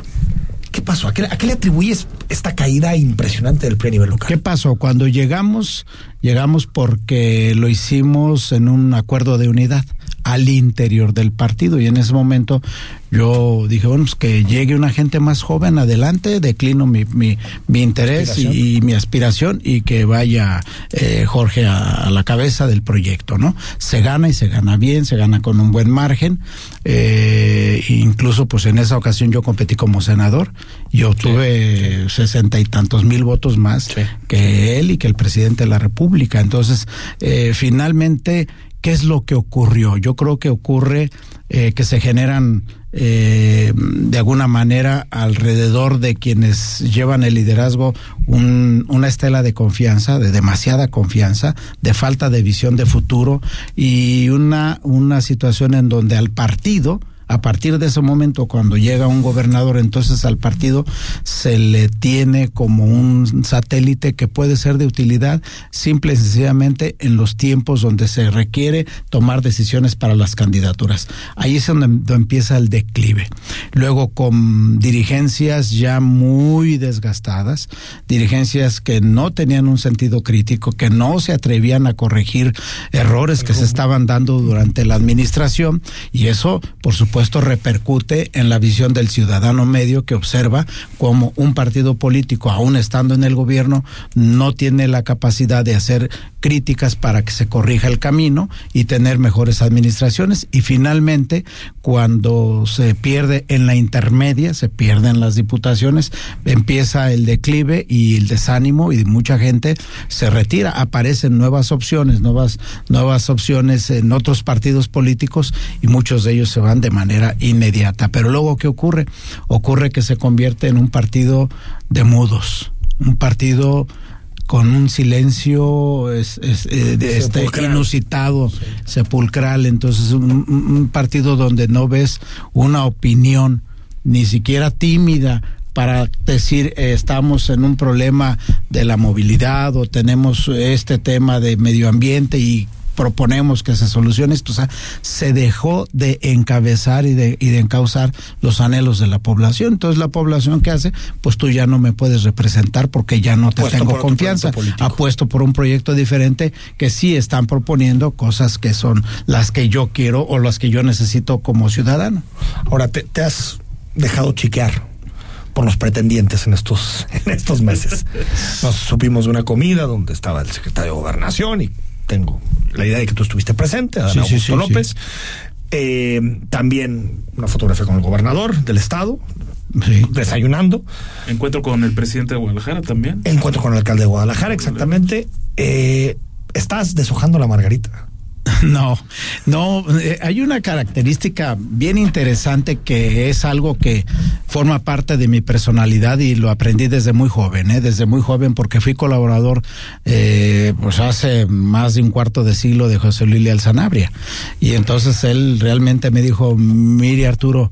¿Qué pasó? ¿A qué, le atribuyes esta caída impresionante del PRI a nivel local? ¿Qué pasó? Cuando llegamos, llegamos porque lo hicimos en un acuerdo de unidad al interior del partido. Y en ese momento yo dije, bueno, pues que llegue una gente más joven adelante, declino mi, mi, mi interés y, y, mi aspiración y que vaya eh, Jorge a, a, la cabeza del proyecto, ¿no? Se gana y se gana bien, se gana con un buen margen. Eh, incluso pues en esa ocasión yo competí como senador y obtuve sesenta y tantos mil votos más sí. que él y que el presidente de la República. Entonces, eh, finalmente, ¿qué es lo que ocurrió? Yo creo que ocurre eh, que se generan eh, de alguna manera alrededor de quienes llevan el liderazgo un, una estela de confianza, de demasiada confianza, de falta de visión de futuro y una, una situación en donde al partido, a partir de ese momento, cuando llega un gobernador, entonces al partido se le tiene como un satélite que puede ser de utilidad simple y sencillamente en los tiempos donde se requiere tomar decisiones para las candidaturas. Ahí es donde, donde empieza el declive. Luego con dirigencias ya muy desgastadas, dirigencias que no tenían un sentido crítico, que no se atrevían a corregir errores que se estaban dando durante la administración y eso, por supuesto, supuesto repercute en la visión del ciudadano medio que observa cómo un partido político, aún estando en el gobierno, no tiene la capacidad de hacer críticas para que se corrija el camino y tener mejores administraciones. Y finalmente, cuando se pierde en la intermedia, se pierden las diputaciones, empieza el declive y el desánimo y mucha gente se retira. Aparecen nuevas opciones, nuevas, nuevas opciones en otros partidos políticos y muchos de ellos se van de manera inmediata. Pero luego, ¿qué ocurre? Ocurre que se convierte en un partido de mudos, un partido con un silencio es, es, eh, este inusitado, sí. sepulcral, entonces un, un, partido donde no ves una opinión, ni siquiera tímida, para decir eh, estamos en un problema de la movilidad o tenemos este tema de medio ambiente y proponemos que se solucione esto. O sea, se dejó de encabezar y de, y de encauzar los anhelos de la población. Entonces, la población que hace, pues tú ya no me puedes representar porque ya no te Apuesto tengo confianza. Apuesto por un proyecto diferente que sí están proponiendo cosas que son las que yo quiero o las que yo necesito como ciudadano. Ahora, te, te has dejado chiquear por los pretendientes en estos, en estos meses. Nos supimos de una comida donde estaba el secretario de Gobernación y tengo la idea de que tú estuviste presente, Adán sí, Augusto sí, sí, López. Eh, también una fotografía con el gobernador del estado, desayunando. Encuentro con el presidente de Guadalajara también. Encuentro con el alcalde de Guadalajara, exactamente. Eh, estás deshojando la margarita. No, no, eh, hay una característica bien interesante que es algo que forma parte de mi personalidad y lo aprendí desde muy joven, ¿eh? desde muy joven porque fui colaborador eh, pues hace más de un cuarto de siglo de José Luis Alzanabria y entonces él realmente me dijo, mire Arturo,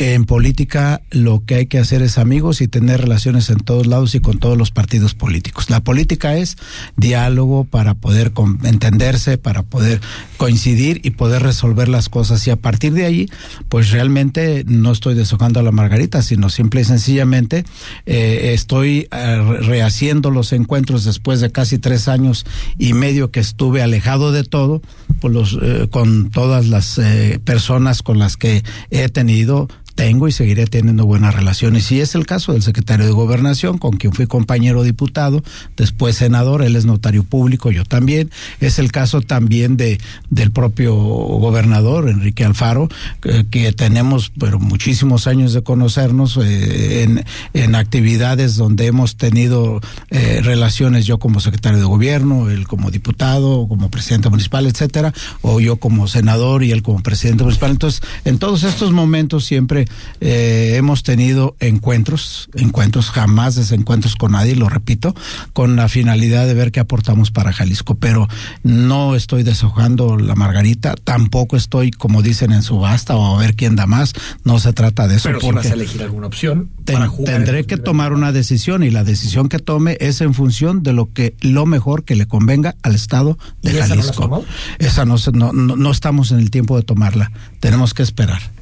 en política lo que hay que hacer es amigos y tener relaciones en todos lados y con todos los partidos políticos. La política es diálogo para poder entenderse, para poder coincidir y poder resolver las cosas. Y a partir de ahí, pues realmente no estoy deshojando a la margarita, sino simple y sencillamente eh, estoy eh, rehaciendo los encuentros después de casi tres años y medio que estuve alejado de todo, pues los, eh, con todas las personas con las que he tenido tengo y seguiré teniendo buenas relaciones. Y es el caso del secretario de Gobernación, con quien fui compañero diputado, después senador, él es notario público, yo también. Es el caso también de del propio gobernador, Enrique Alfaro, que, tenemos pero muchísimos años de conocernos eh, en, en, actividades donde hemos tenido eh, relaciones, yo como secretario de gobierno, él como diputado, como presidente municipal, etcétera, o yo como senador y él como presidente municipal. Entonces, en todos estos momentos siempre eh, hemos tenido encuentros, encuentros jamás desencuentros con nadie, lo repito, con la finalidad de ver qué aportamos para Jalisco, pero no estoy deshojando la margarita, tampoco estoy, como dicen en subasta, o a ver quién da más, no se trata de eso. Pero porque si vas a elegir alguna opción, ten, tendré que tomar una decisión y la decisión que tome es en función de lo que lo mejor que le convenga al Estado de Jalisco. Esa, no, esa no, no, no estamos en el tiempo de tomarla, tenemos que esperar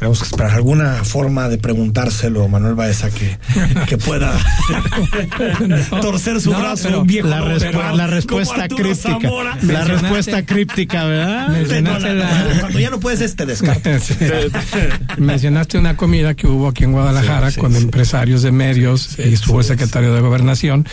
Tenemos que esperar alguna forma de preguntárselo a Manuel Baeza que, que pueda torcer su No, brazo pero un viejo La, lobo, respu- pero la como respuesta críptica. Zamora. La respuesta críptica, ¿verdad? Mencionaste la- Cuando ya no puedes, este descarto. Sí. Mencionaste una comida que hubo aquí en Guadalajara Sí, sí, con empresarios de medios y estuvo el secretario de Gobernación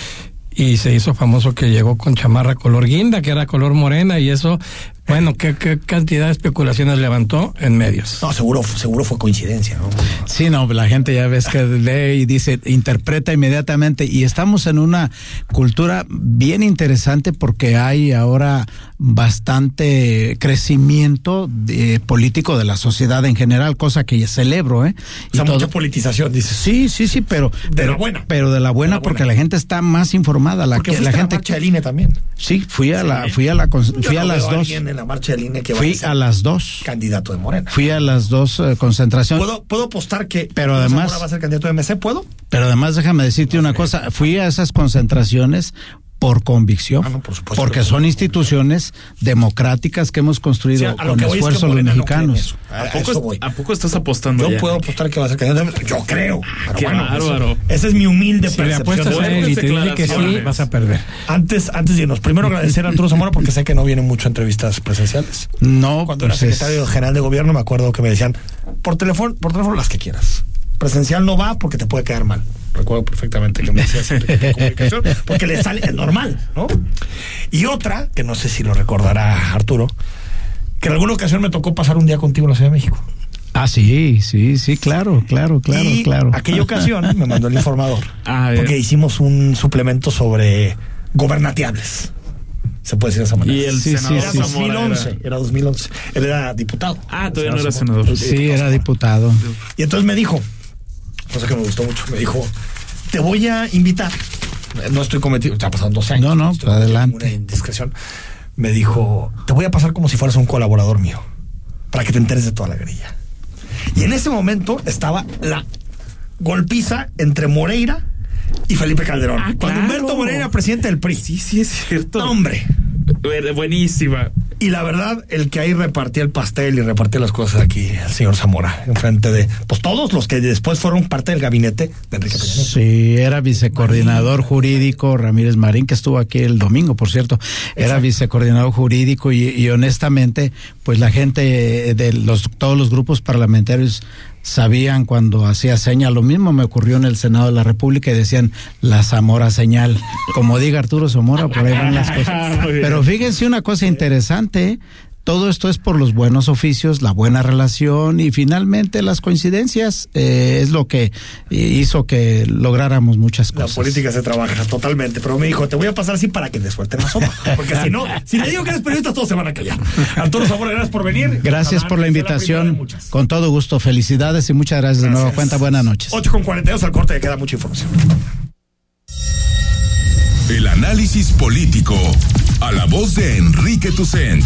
y se hizo famoso que llegó con chamarra color guinda, que era color morena y eso, bueno, ¿qué, qué cantidad de especulaciones levantó en medios? No, seguro, seguro fue coincidencia, ¿no? Sí, no, la gente ya ves que lee y dice, interpreta inmediatamente. Y estamos en una cultura bien interesante porque hay ahora bastante crecimiento de- político de la sociedad en general, cosa que celebro, ¿eh? O sea, Y todo- mucha politización, dices. Sí, sí, sí, pero De pero, la buena. pero de la buena De la porque buena. la gente está más informada, la, Porque que- la a gente marcha del INE también. Sí, fui a la fui a la cons- Yo fui a no las veo dos. La marcha del INE que Fui ser a las dos. candidato de Morena. Fui a las dos eh, concentraciones. ¿Puedo, ¿Puedo apostar que Pero además- Zamora va a ser candidato de MC? ¿Puedo? Pero además déjame decirte una cosa, fui a esas concentraciones por convicción, Ah, no, por supuesto porque que son no. instituciones democráticas que hemos construido Sí, con voy es que esfuerzo los no mexicanos. A- ¿A a poco, eso voy. ¿A poco estás apostando Yo ya? puedo apostar que va a ser candidato. Yo creo. Pero Qué bueno, bárbaro. eso- esa es mi humilde Si le percepción. apuestas de- a él y te dice que sí, vas a perder. Antes, antes de irnos, primero agradecer a Arturo Zamora porque sé que no vienen mucho a entrevistas presenciales. No, Cuando era pues es- secretario general de gobierno me acuerdo que me decían, por teléfono, por teléfono las que quieras. Presencial no va porque te puede quedar mal. Recuerdo perfectamente que me decía ese tipo de comunicación, porque le sale, es normal, ¿no? Y otra, que no sé si lo recordará Arturo, que en alguna ocasión me tocó pasar un día contigo en la Ciudad de México. Ah, sí, sí, sí, claro, claro, claro, y claro. aquella ocasión me mandó el informador. Ah, bien. porque hicimos un suplemento sobre gobernateables. Se puede decir de esa manera. Y el Sí, sí, senador era sí. Zamora 2011, era- era 2011. Él era diputado. Ah, todavía no era senador. Sí, era diputado. Y entonces me dijo, cosa que me gustó mucho, me dijo, te voy a invitar. No estoy cometido, ya pasaron 12 años. No, no, estoy adelante. Una indiscreción. Me dijo, te voy a pasar como si fueras un colaborador mío, para que te enteres de toda la grilla. Y en ese momento estaba la golpiza entre Moreira y Felipe Calderón. Ah, Cuando claro. Humberto Moreira era presidente del PRI. Sí, sí, es cierto. No, hombre. Bu- Buenísima. Y la verdad, el que ahí repartía el pastel y repartía las cosas aquí, el señor Zamora, enfrente de, pues todos los que después fueron parte del gabinete de Enrique Peña. Sí, era vicecoordinador jurídico Ramírez Marín, que estuvo aquí el domingo, por cierto. Era vicecoordinador jurídico y, y honestamente, pues la gente de los todos los grupos parlamentarios sabían cuando hacía seña. Lo mismo me ocurrió en el Senado de la República y decían la Zamora señal. Como diga Arturo Zamora, por ahí van las cosas. Pero fíjense una cosa interesante. Todo esto es por los buenos oficios, la buena relación y finalmente las coincidencias eh, es lo que hizo que lográramos muchas La cosas. política se trabaja totalmente, pero me dijo, te voy a pasar así para que te suelten la sopa. Porque si no, si le digo que eres periodista, todos se van a callar. Arturo Zamora, gracias por venir. Gracias por la invitación. Con todo gusto. Felicidades y muchas gracias, de Gracias. cuenta. Buenas noches. 8 con 42 al corte, queda mucha información. El análisis político. A la voz de Enrique Tucent.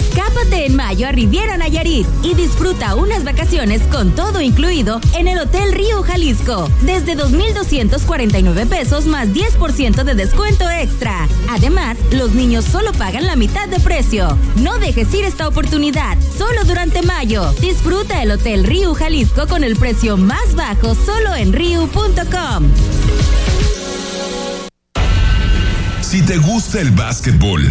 Escápate en mayo a Riviera Nayarit y disfruta unas vacaciones con todo incluido en el Hotel Río Jalisco. Desde 2,249 pesos más 10% de descuento extra. Además, los niños solo pagan la mitad de precio. No dejes ir esta oportunidad. Solo durante mayo. Disfruta el Hotel Río Jalisco con el precio más bajo solo en riu.com. Si te gusta el básquetbol,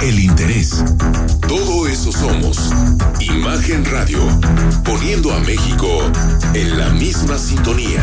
el interés. Todo eso somos. Imagen Radio, poniendo a México en la misma sintonía.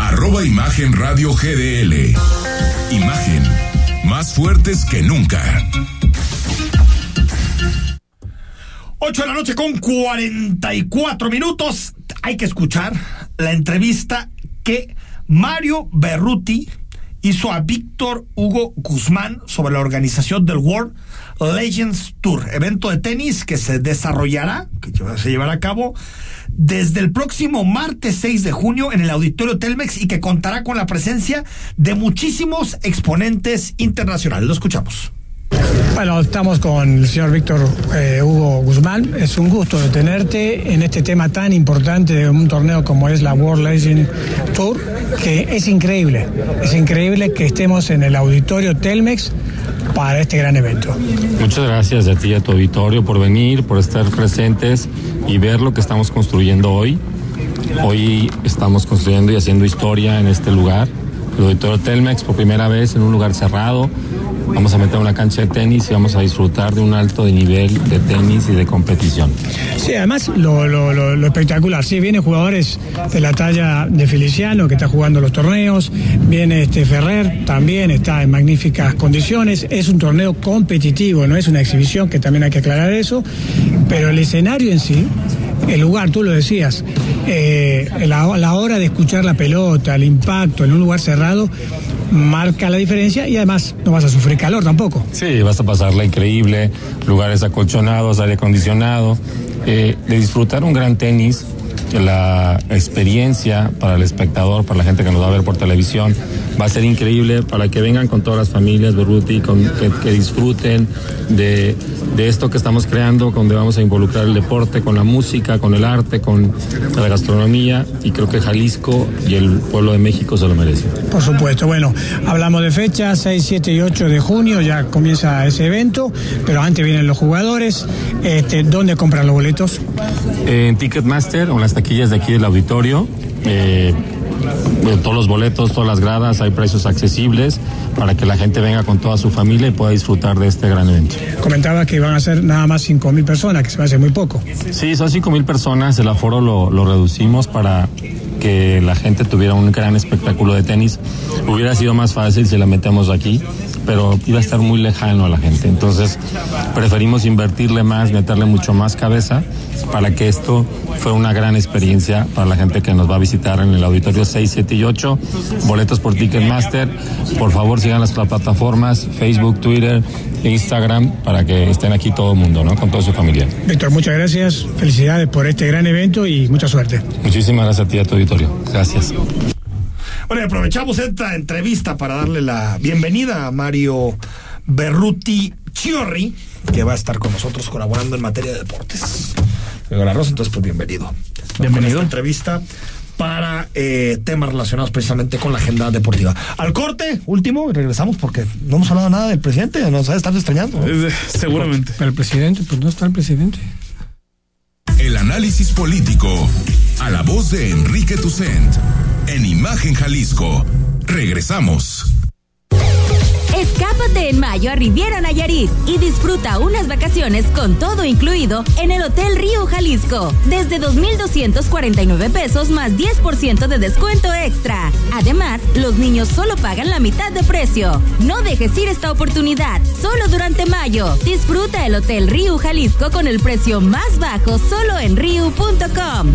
arroba Imagen Radio GDL. Imagen, más fuertes que nunca. 8 de la noche con 44 minutos. Hay que escuchar la entrevista que Mario Berruti hizo a Víctor Hugo Guzmán sobre la organización del World Legends Tour, evento de tenis que se desarrollará, que se llevará a cabo desde el próximo martes 6 de junio en el Auditorio Telmex y que contará con la presencia de muchísimos exponentes internacionales. Lo escuchamos. Bueno, estamos con el señor Víctor eh, Hugo Guzmán. Es un gusto de tenerte en este tema tan importante de un torneo como es la World Legend Tour, que es increíble. Es increíble que estemos en el auditorio Telmex para este gran evento. Muchas gracias a ti y a tu auditorio por venir, por estar presentes y ver lo que estamos construyendo hoy. Hoy estamos construyendo y haciendo historia en este lugar. El auditorio Telmex por primera vez en un lugar cerrado. Vamos a meter una cancha de tenis y vamos a disfrutar de un alto de nivel de tenis y de competición. Sí, además lo, espectacular, sí, vienen jugadores de la talla de Feliciano que está jugando los torneos, viene este Ferrer, también está en magníficas condiciones, es un torneo competitivo, no es una exhibición, que también hay que aclarar eso, pero el escenario en sí, el lugar, tú lo decías, eh, la, hora de escuchar la pelota, el impacto en un lugar cerrado, marca la diferencia y además no vas a sufrir calor tampoco. Sí, vas a pasarla increíble, lugares acolchonados, aire acondicionado, eh, de disfrutar un gran tenis, la experiencia para el espectador, para la gente que nos va a ver por televisión, va a ser increíble para que vengan con todas las familias, Berruti, con, que, que disfruten de, de esto que estamos creando, donde vamos a involucrar el deporte, con la música, con el arte, con la gastronomía, y creo que Jalisco y el pueblo de México se lo merecen. Por supuesto, bueno, hablamos de fecha, 6, 7 y 8 de junio, ya comienza ese evento, pero antes vienen los jugadores. Este, ¿Dónde compran los boletos? En Ticketmaster o en las taquillas de aquí del auditorio. eh, bueno, todos los boletos, todas las gradas, hay precios accesibles para que la gente venga con toda su familia y pueda disfrutar de este gran evento. Comentaba que van a ser nada más 5 mil personas, que se me hace muy poco. Sí, son cinco mil personas, el aforo lo, lo reducimos para que la gente tuviera un gran espectáculo de tenis. Hubiera sido más fácil si la metemos aquí, pero iba a estar muy lejano a la gente. Entonces preferimos invertirle más, meterle mucho más cabeza para que esto fuera una gran experiencia para la gente que nos va a visitar en el auditorio 6, 7 y 8. Boletos por Ticketmaster. Por favor, sigan las plataformas Facebook, Twitter, Instagram para que estén aquí todo el mundo, ¿no? Con toda su familia. Víctor, muchas gracias, felicidades por este gran evento y mucha suerte. Muchísimas gracias a ti y a tu auditorio. Gracias. Bueno, y aprovechamos esta entrevista para darle la bienvenida a Mario Berruti Chiorri, que va a estar con nosotros colaborando en materia de deportes. Arroz, entonces, pues bienvenido. Bienvenido. Esta entrevista para eh, temas relacionados precisamente con la agenda deportiva. Al corte, último, y regresamos porque no hemos hablado nada del presidente, nos ha de estar extrañando. ¿no? Seguramente. Pero el presidente, pues no está el presidente. El análisis político a la voz de Enrique Tucent en Imagen Jalisco. Regresamos. Escápate en mayo a Riviera Nayarit y disfruta unas vacaciones con todo incluido en el Hotel Río Jalisco. Desde 2,249 pesos más 10% de descuento extra. Además, los niños solo pagan la mitad de precio. No dejes ir esta oportunidad. Solo durante mayo. Disfruta el Hotel Río Jalisco con el precio más bajo solo en riu.com.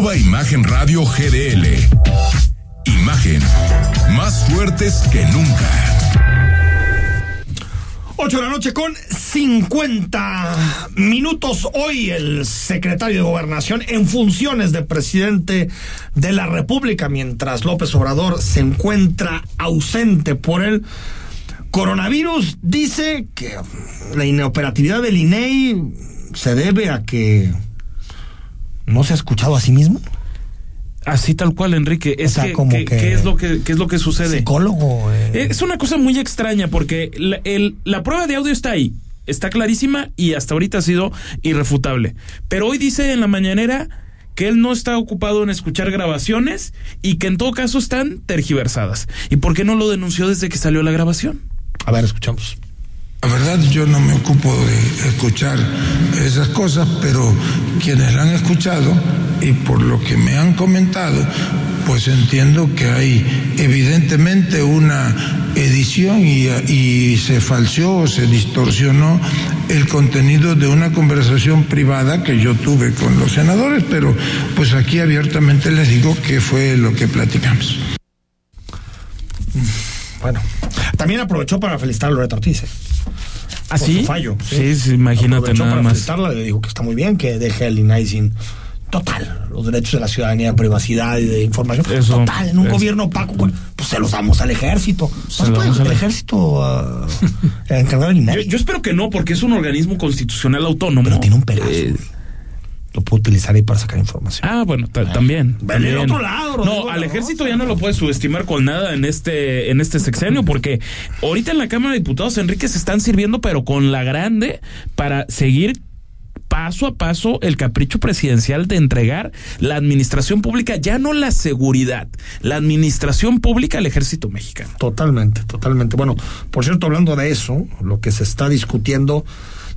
Arroba Imagen Radio GDL. Imagen, más fuertes que nunca. 8 de la noche con 50 minutos. Hoy el secretario de Gobernación en funciones de presidente de la República, mientras López Obrador se encuentra ausente por el coronavirus, dice que la inoperatividad del INEI se debe a que no se ha escuchado a sí mismo. Así tal cual, Enrique. Es sea, que, como que- que- ¿qué es lo que qué es lo que sucede? Psicólogo. eh. Es una cosa muy extraña porque la, el- la prueba de audio está ahí, está clarísima y hasta ahorita ha sido irrefutable. Pero hoy dice en la mañanera que él no está ocupado en escuchar grabaciones y que en todo caso están tergiversadas. ¿Y por qué no lo denunció desde que salió la grabación? A ver, escuchamos. La verdad yo no me ocupo de escuchar esas cosas, pero quienes la han escuchado y por lo que me han comentado, pues entiendo que hay evidentemente una edición y, se falseó o se distorsionó el contenido de una conversación privada que yo tuve con los senadores, pero pues aquí abiertamente les digo que fue lo que platicamos. Bueno, también aprovechó para felicitar a Loreta Ortiz. ¿eh? ¿Ah, Por sí? su fallo. Sí, sí, imagínate Aprovechó nada para más. felicitarla, le dijo que está muy bien, que deje el INAI sin total los derechos de la ciudadanía, privacidad y de información. Eso, total, en un gobierno opaco, pues pues se los damos al ejército. No se puede damos el ejército ah, encargado yo espero que no, porque es un organismo constitucional autónomo. Pero tiene un pedazo. Eh, Lo puedo utilizar ahí para sacar información. Ah, bueno, ta- también. El también. otro lado, Rodrigo No, al ejército ya no lo puedes subestimar con nada en este, en este sexenio, porque ahorita en la Cámara de Diputados, Enrique, se están sirviendo, pero con la grande, para seguir paso a paso el capricho presidencial de entregar la administración pública, ya no la seguridad, la administración pública al ejército mexicano. Totalmente, totalmente. Bueno, por cierto, hablando de eso, lo que se está discutiendo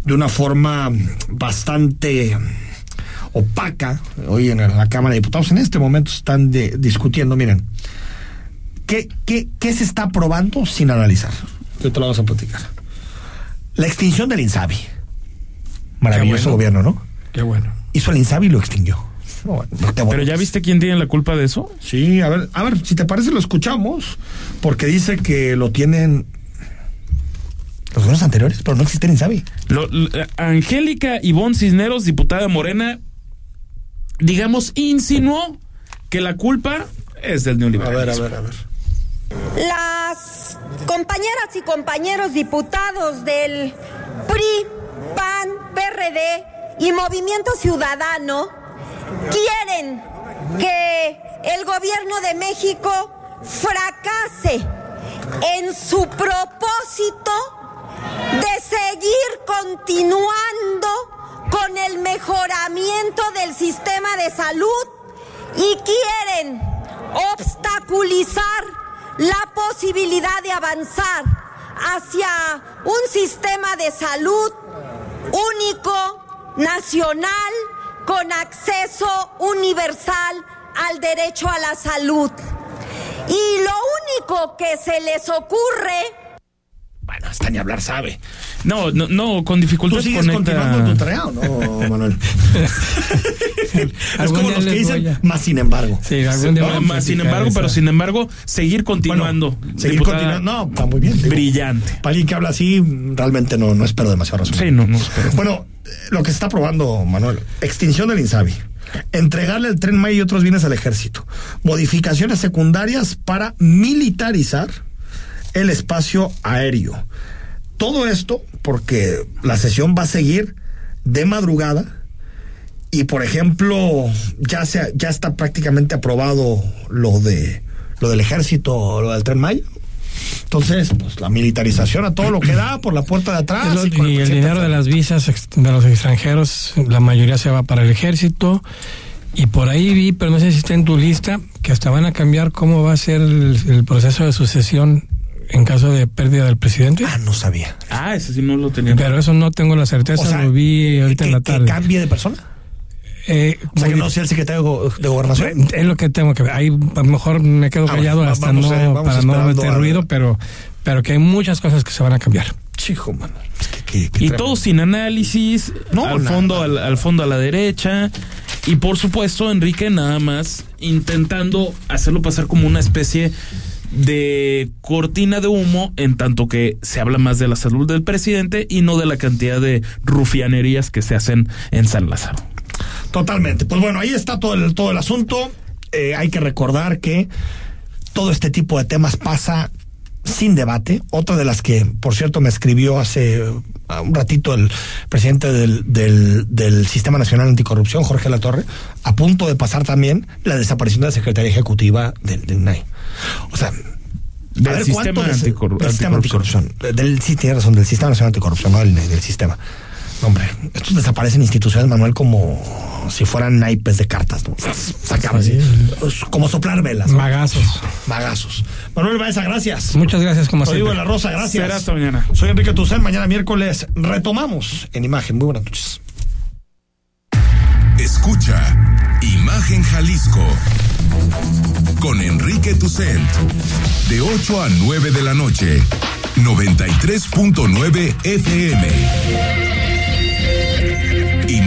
de una forma bastante opaca hoy en la Cámara de Diputados, en este momento están de- discutiendo, miren, ¿qué, qué, ¿qué se está aprobando sin analizar? Yo te lo vamos a platicar. La extinción del INSABI. Maravilloso bueno. gobierno, ¿no? Qué bueno. Hizo el INSABI y lo extinguió. No, bueno, no te Pero ya viste quién tiene la culpa de eso? Sí, a ver, a ver, si te parece lo escuchamos, porque dice que lo tienen los gobiernos anteriores, pero no existe el INSABI. Lo- l- Angélica Ivonne Cisneros, diputada Morena, digamos, insinuó que la culpa es del neoliberalismo. A ver, a ver, a ver. Las compañeras y compañeros diputados del PRI, PAN, PRD y Movimiento Ciudadano quieren que el gobierno de México fracase en su propósito de seguir continuando con el mejoramiento del sistema de salud y quieren obstaculizar la posibilidad de avanzar hacia un sistema de salud único, nacional, con acceso universal al derecho a la salud. Y lo único que se les ocurre bueno, hasta ni hablar sabe. No, no, no con dificultades ¿Tú sigues conecta- continuando tu tarea o no, Manuel? es como los que dicen, más sin embargo. Sí, algún día No, más sin embargo, esa. pero sin embargo, seguir continuando. Seguir continuando. No, está muy bien. digo. Brillante. Para alguien que habla así, realmente no, no espero demasiado razón. Sí, no, no espero. Bueno, lo que se está probando, Manuel, extinción del INSABI. Entregarle el tren Maya y otros bienes al ejército. Modificaciones secundarias para militarizar el espacio aéreo. Todo esto porque la sesión va a seguir de madrugada y por ejemplo ya se ya está prácticamente aprobado lo de lo del ejército, lo del tren Maya. Entonces, pues la militarización a todo lo que da por la puerta de atrás. Lo- y el dinero de las visas de los extranjeros, la mayoría se va para el ejército. Y por ahí vi, pero no sé si está en tu lista, que hasta van a cambiar cómo va a ser el, el proceso de sucesión en caso de pérdida del presidente. Ah, no sabía. Ah, ese sí no lo tenía. Pero eso no tengo la certeza, O sea, lo vi ahorita en la tarde. ¿Que cambie de persona? Eh, O sea, que no sea el secretario de go- de gobernación. Es lo que tengo que ver. Ahí a lo mejor me quedo Ah, callado bueno, hasta vamos, no, eh, para no meter ruido, pero, pero que hay muchas cosas que se van a cambiar. Chijo, mano. y todo sin análisis, No, al nada. fondo, al, al fondo a la derecha. Y por supuesto, Enrique nada más intentando hacerlo pasar como una especie de cortina de humo, en tanto que se habla más de la salud del presidente y no de la cantidad de rufianerías que se hacen en San Lázaro. Totalmente. Pues bueno, ahí está todo el, todo el asunto. Eh, hay que recordar que todo este tipo de temas pasa sin debate. Otra de las que, por cierto, me escribió hace uh, un ratito el presidente del, del, del Sistema Nacional Anticorrupción, Jorge Latorre, a punto de pasar también la desaparición de la Secretaría Ejecutiva del, del INAI. O sea, Del sistema ¿cuánto de ese- anticorru- del sistema anticorrupción. anticorrupción. Del, sí, tiene razón, del Sistema Nacional Anticorrupción, no del, del sistema. Hombre, estos desaparecen instituciones, Manuel, como si fueran naipes de cartas, ¿no? Sacar así, como soplar velas. ¿no? Magazos. Magazos. Manuel Baeza, gracias. Muchas gracias, como Rodrigo de siempre. la Rosa, gracias. Será hasta mañana. Soy Enrique Tucen, mañana miércoles retomamos en imagen. Muy buenas noches. Escucha Imagen Jalisco con Enrique Tucent de 8 a 9 de la noche 93.9 FM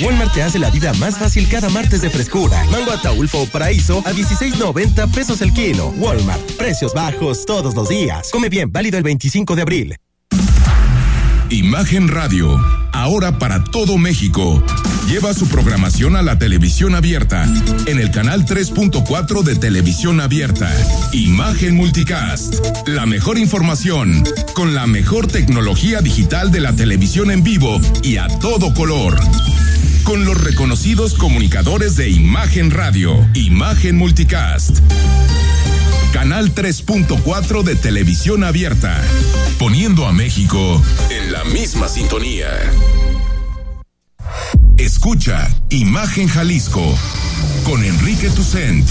Walmart te hace la vida más fácil cada martes de frescura. Mango Ataulfo o Paraíso a 16.90 pesos el kilo. Walmart, precios bajos todos los días. Come bien, válido el 25 de abril. Imagen Radio, ahora para todo México. Lleva su programación a la televisión abierta, en el canal 3.4 de televisión abierta. Imagen Multicast, la mejor información, con la mejor tecnología digital de la televisión en vivo y a todo color. Con los reconocidos comunicadores de Imagen Radio, Imagen Multicast. Canal 3.4 de televisión abierta, poniendo a México en la misma sintonía. Escucha Imagen Jalisco con Enrique Tucent.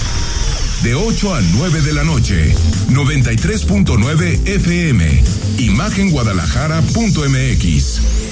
De 8 a 9 de la noche, 93.9 FM, imagenguadalajara.mx.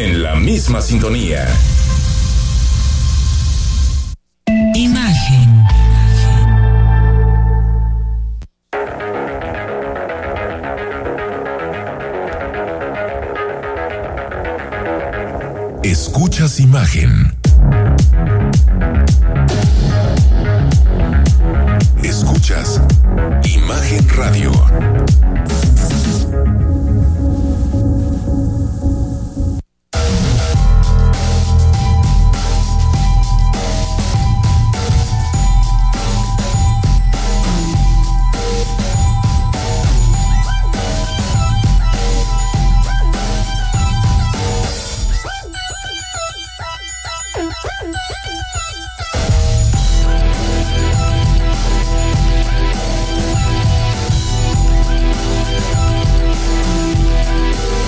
en la misma sintonía. Imagen. Escuchas imagen. Escuchas Imagen Radio.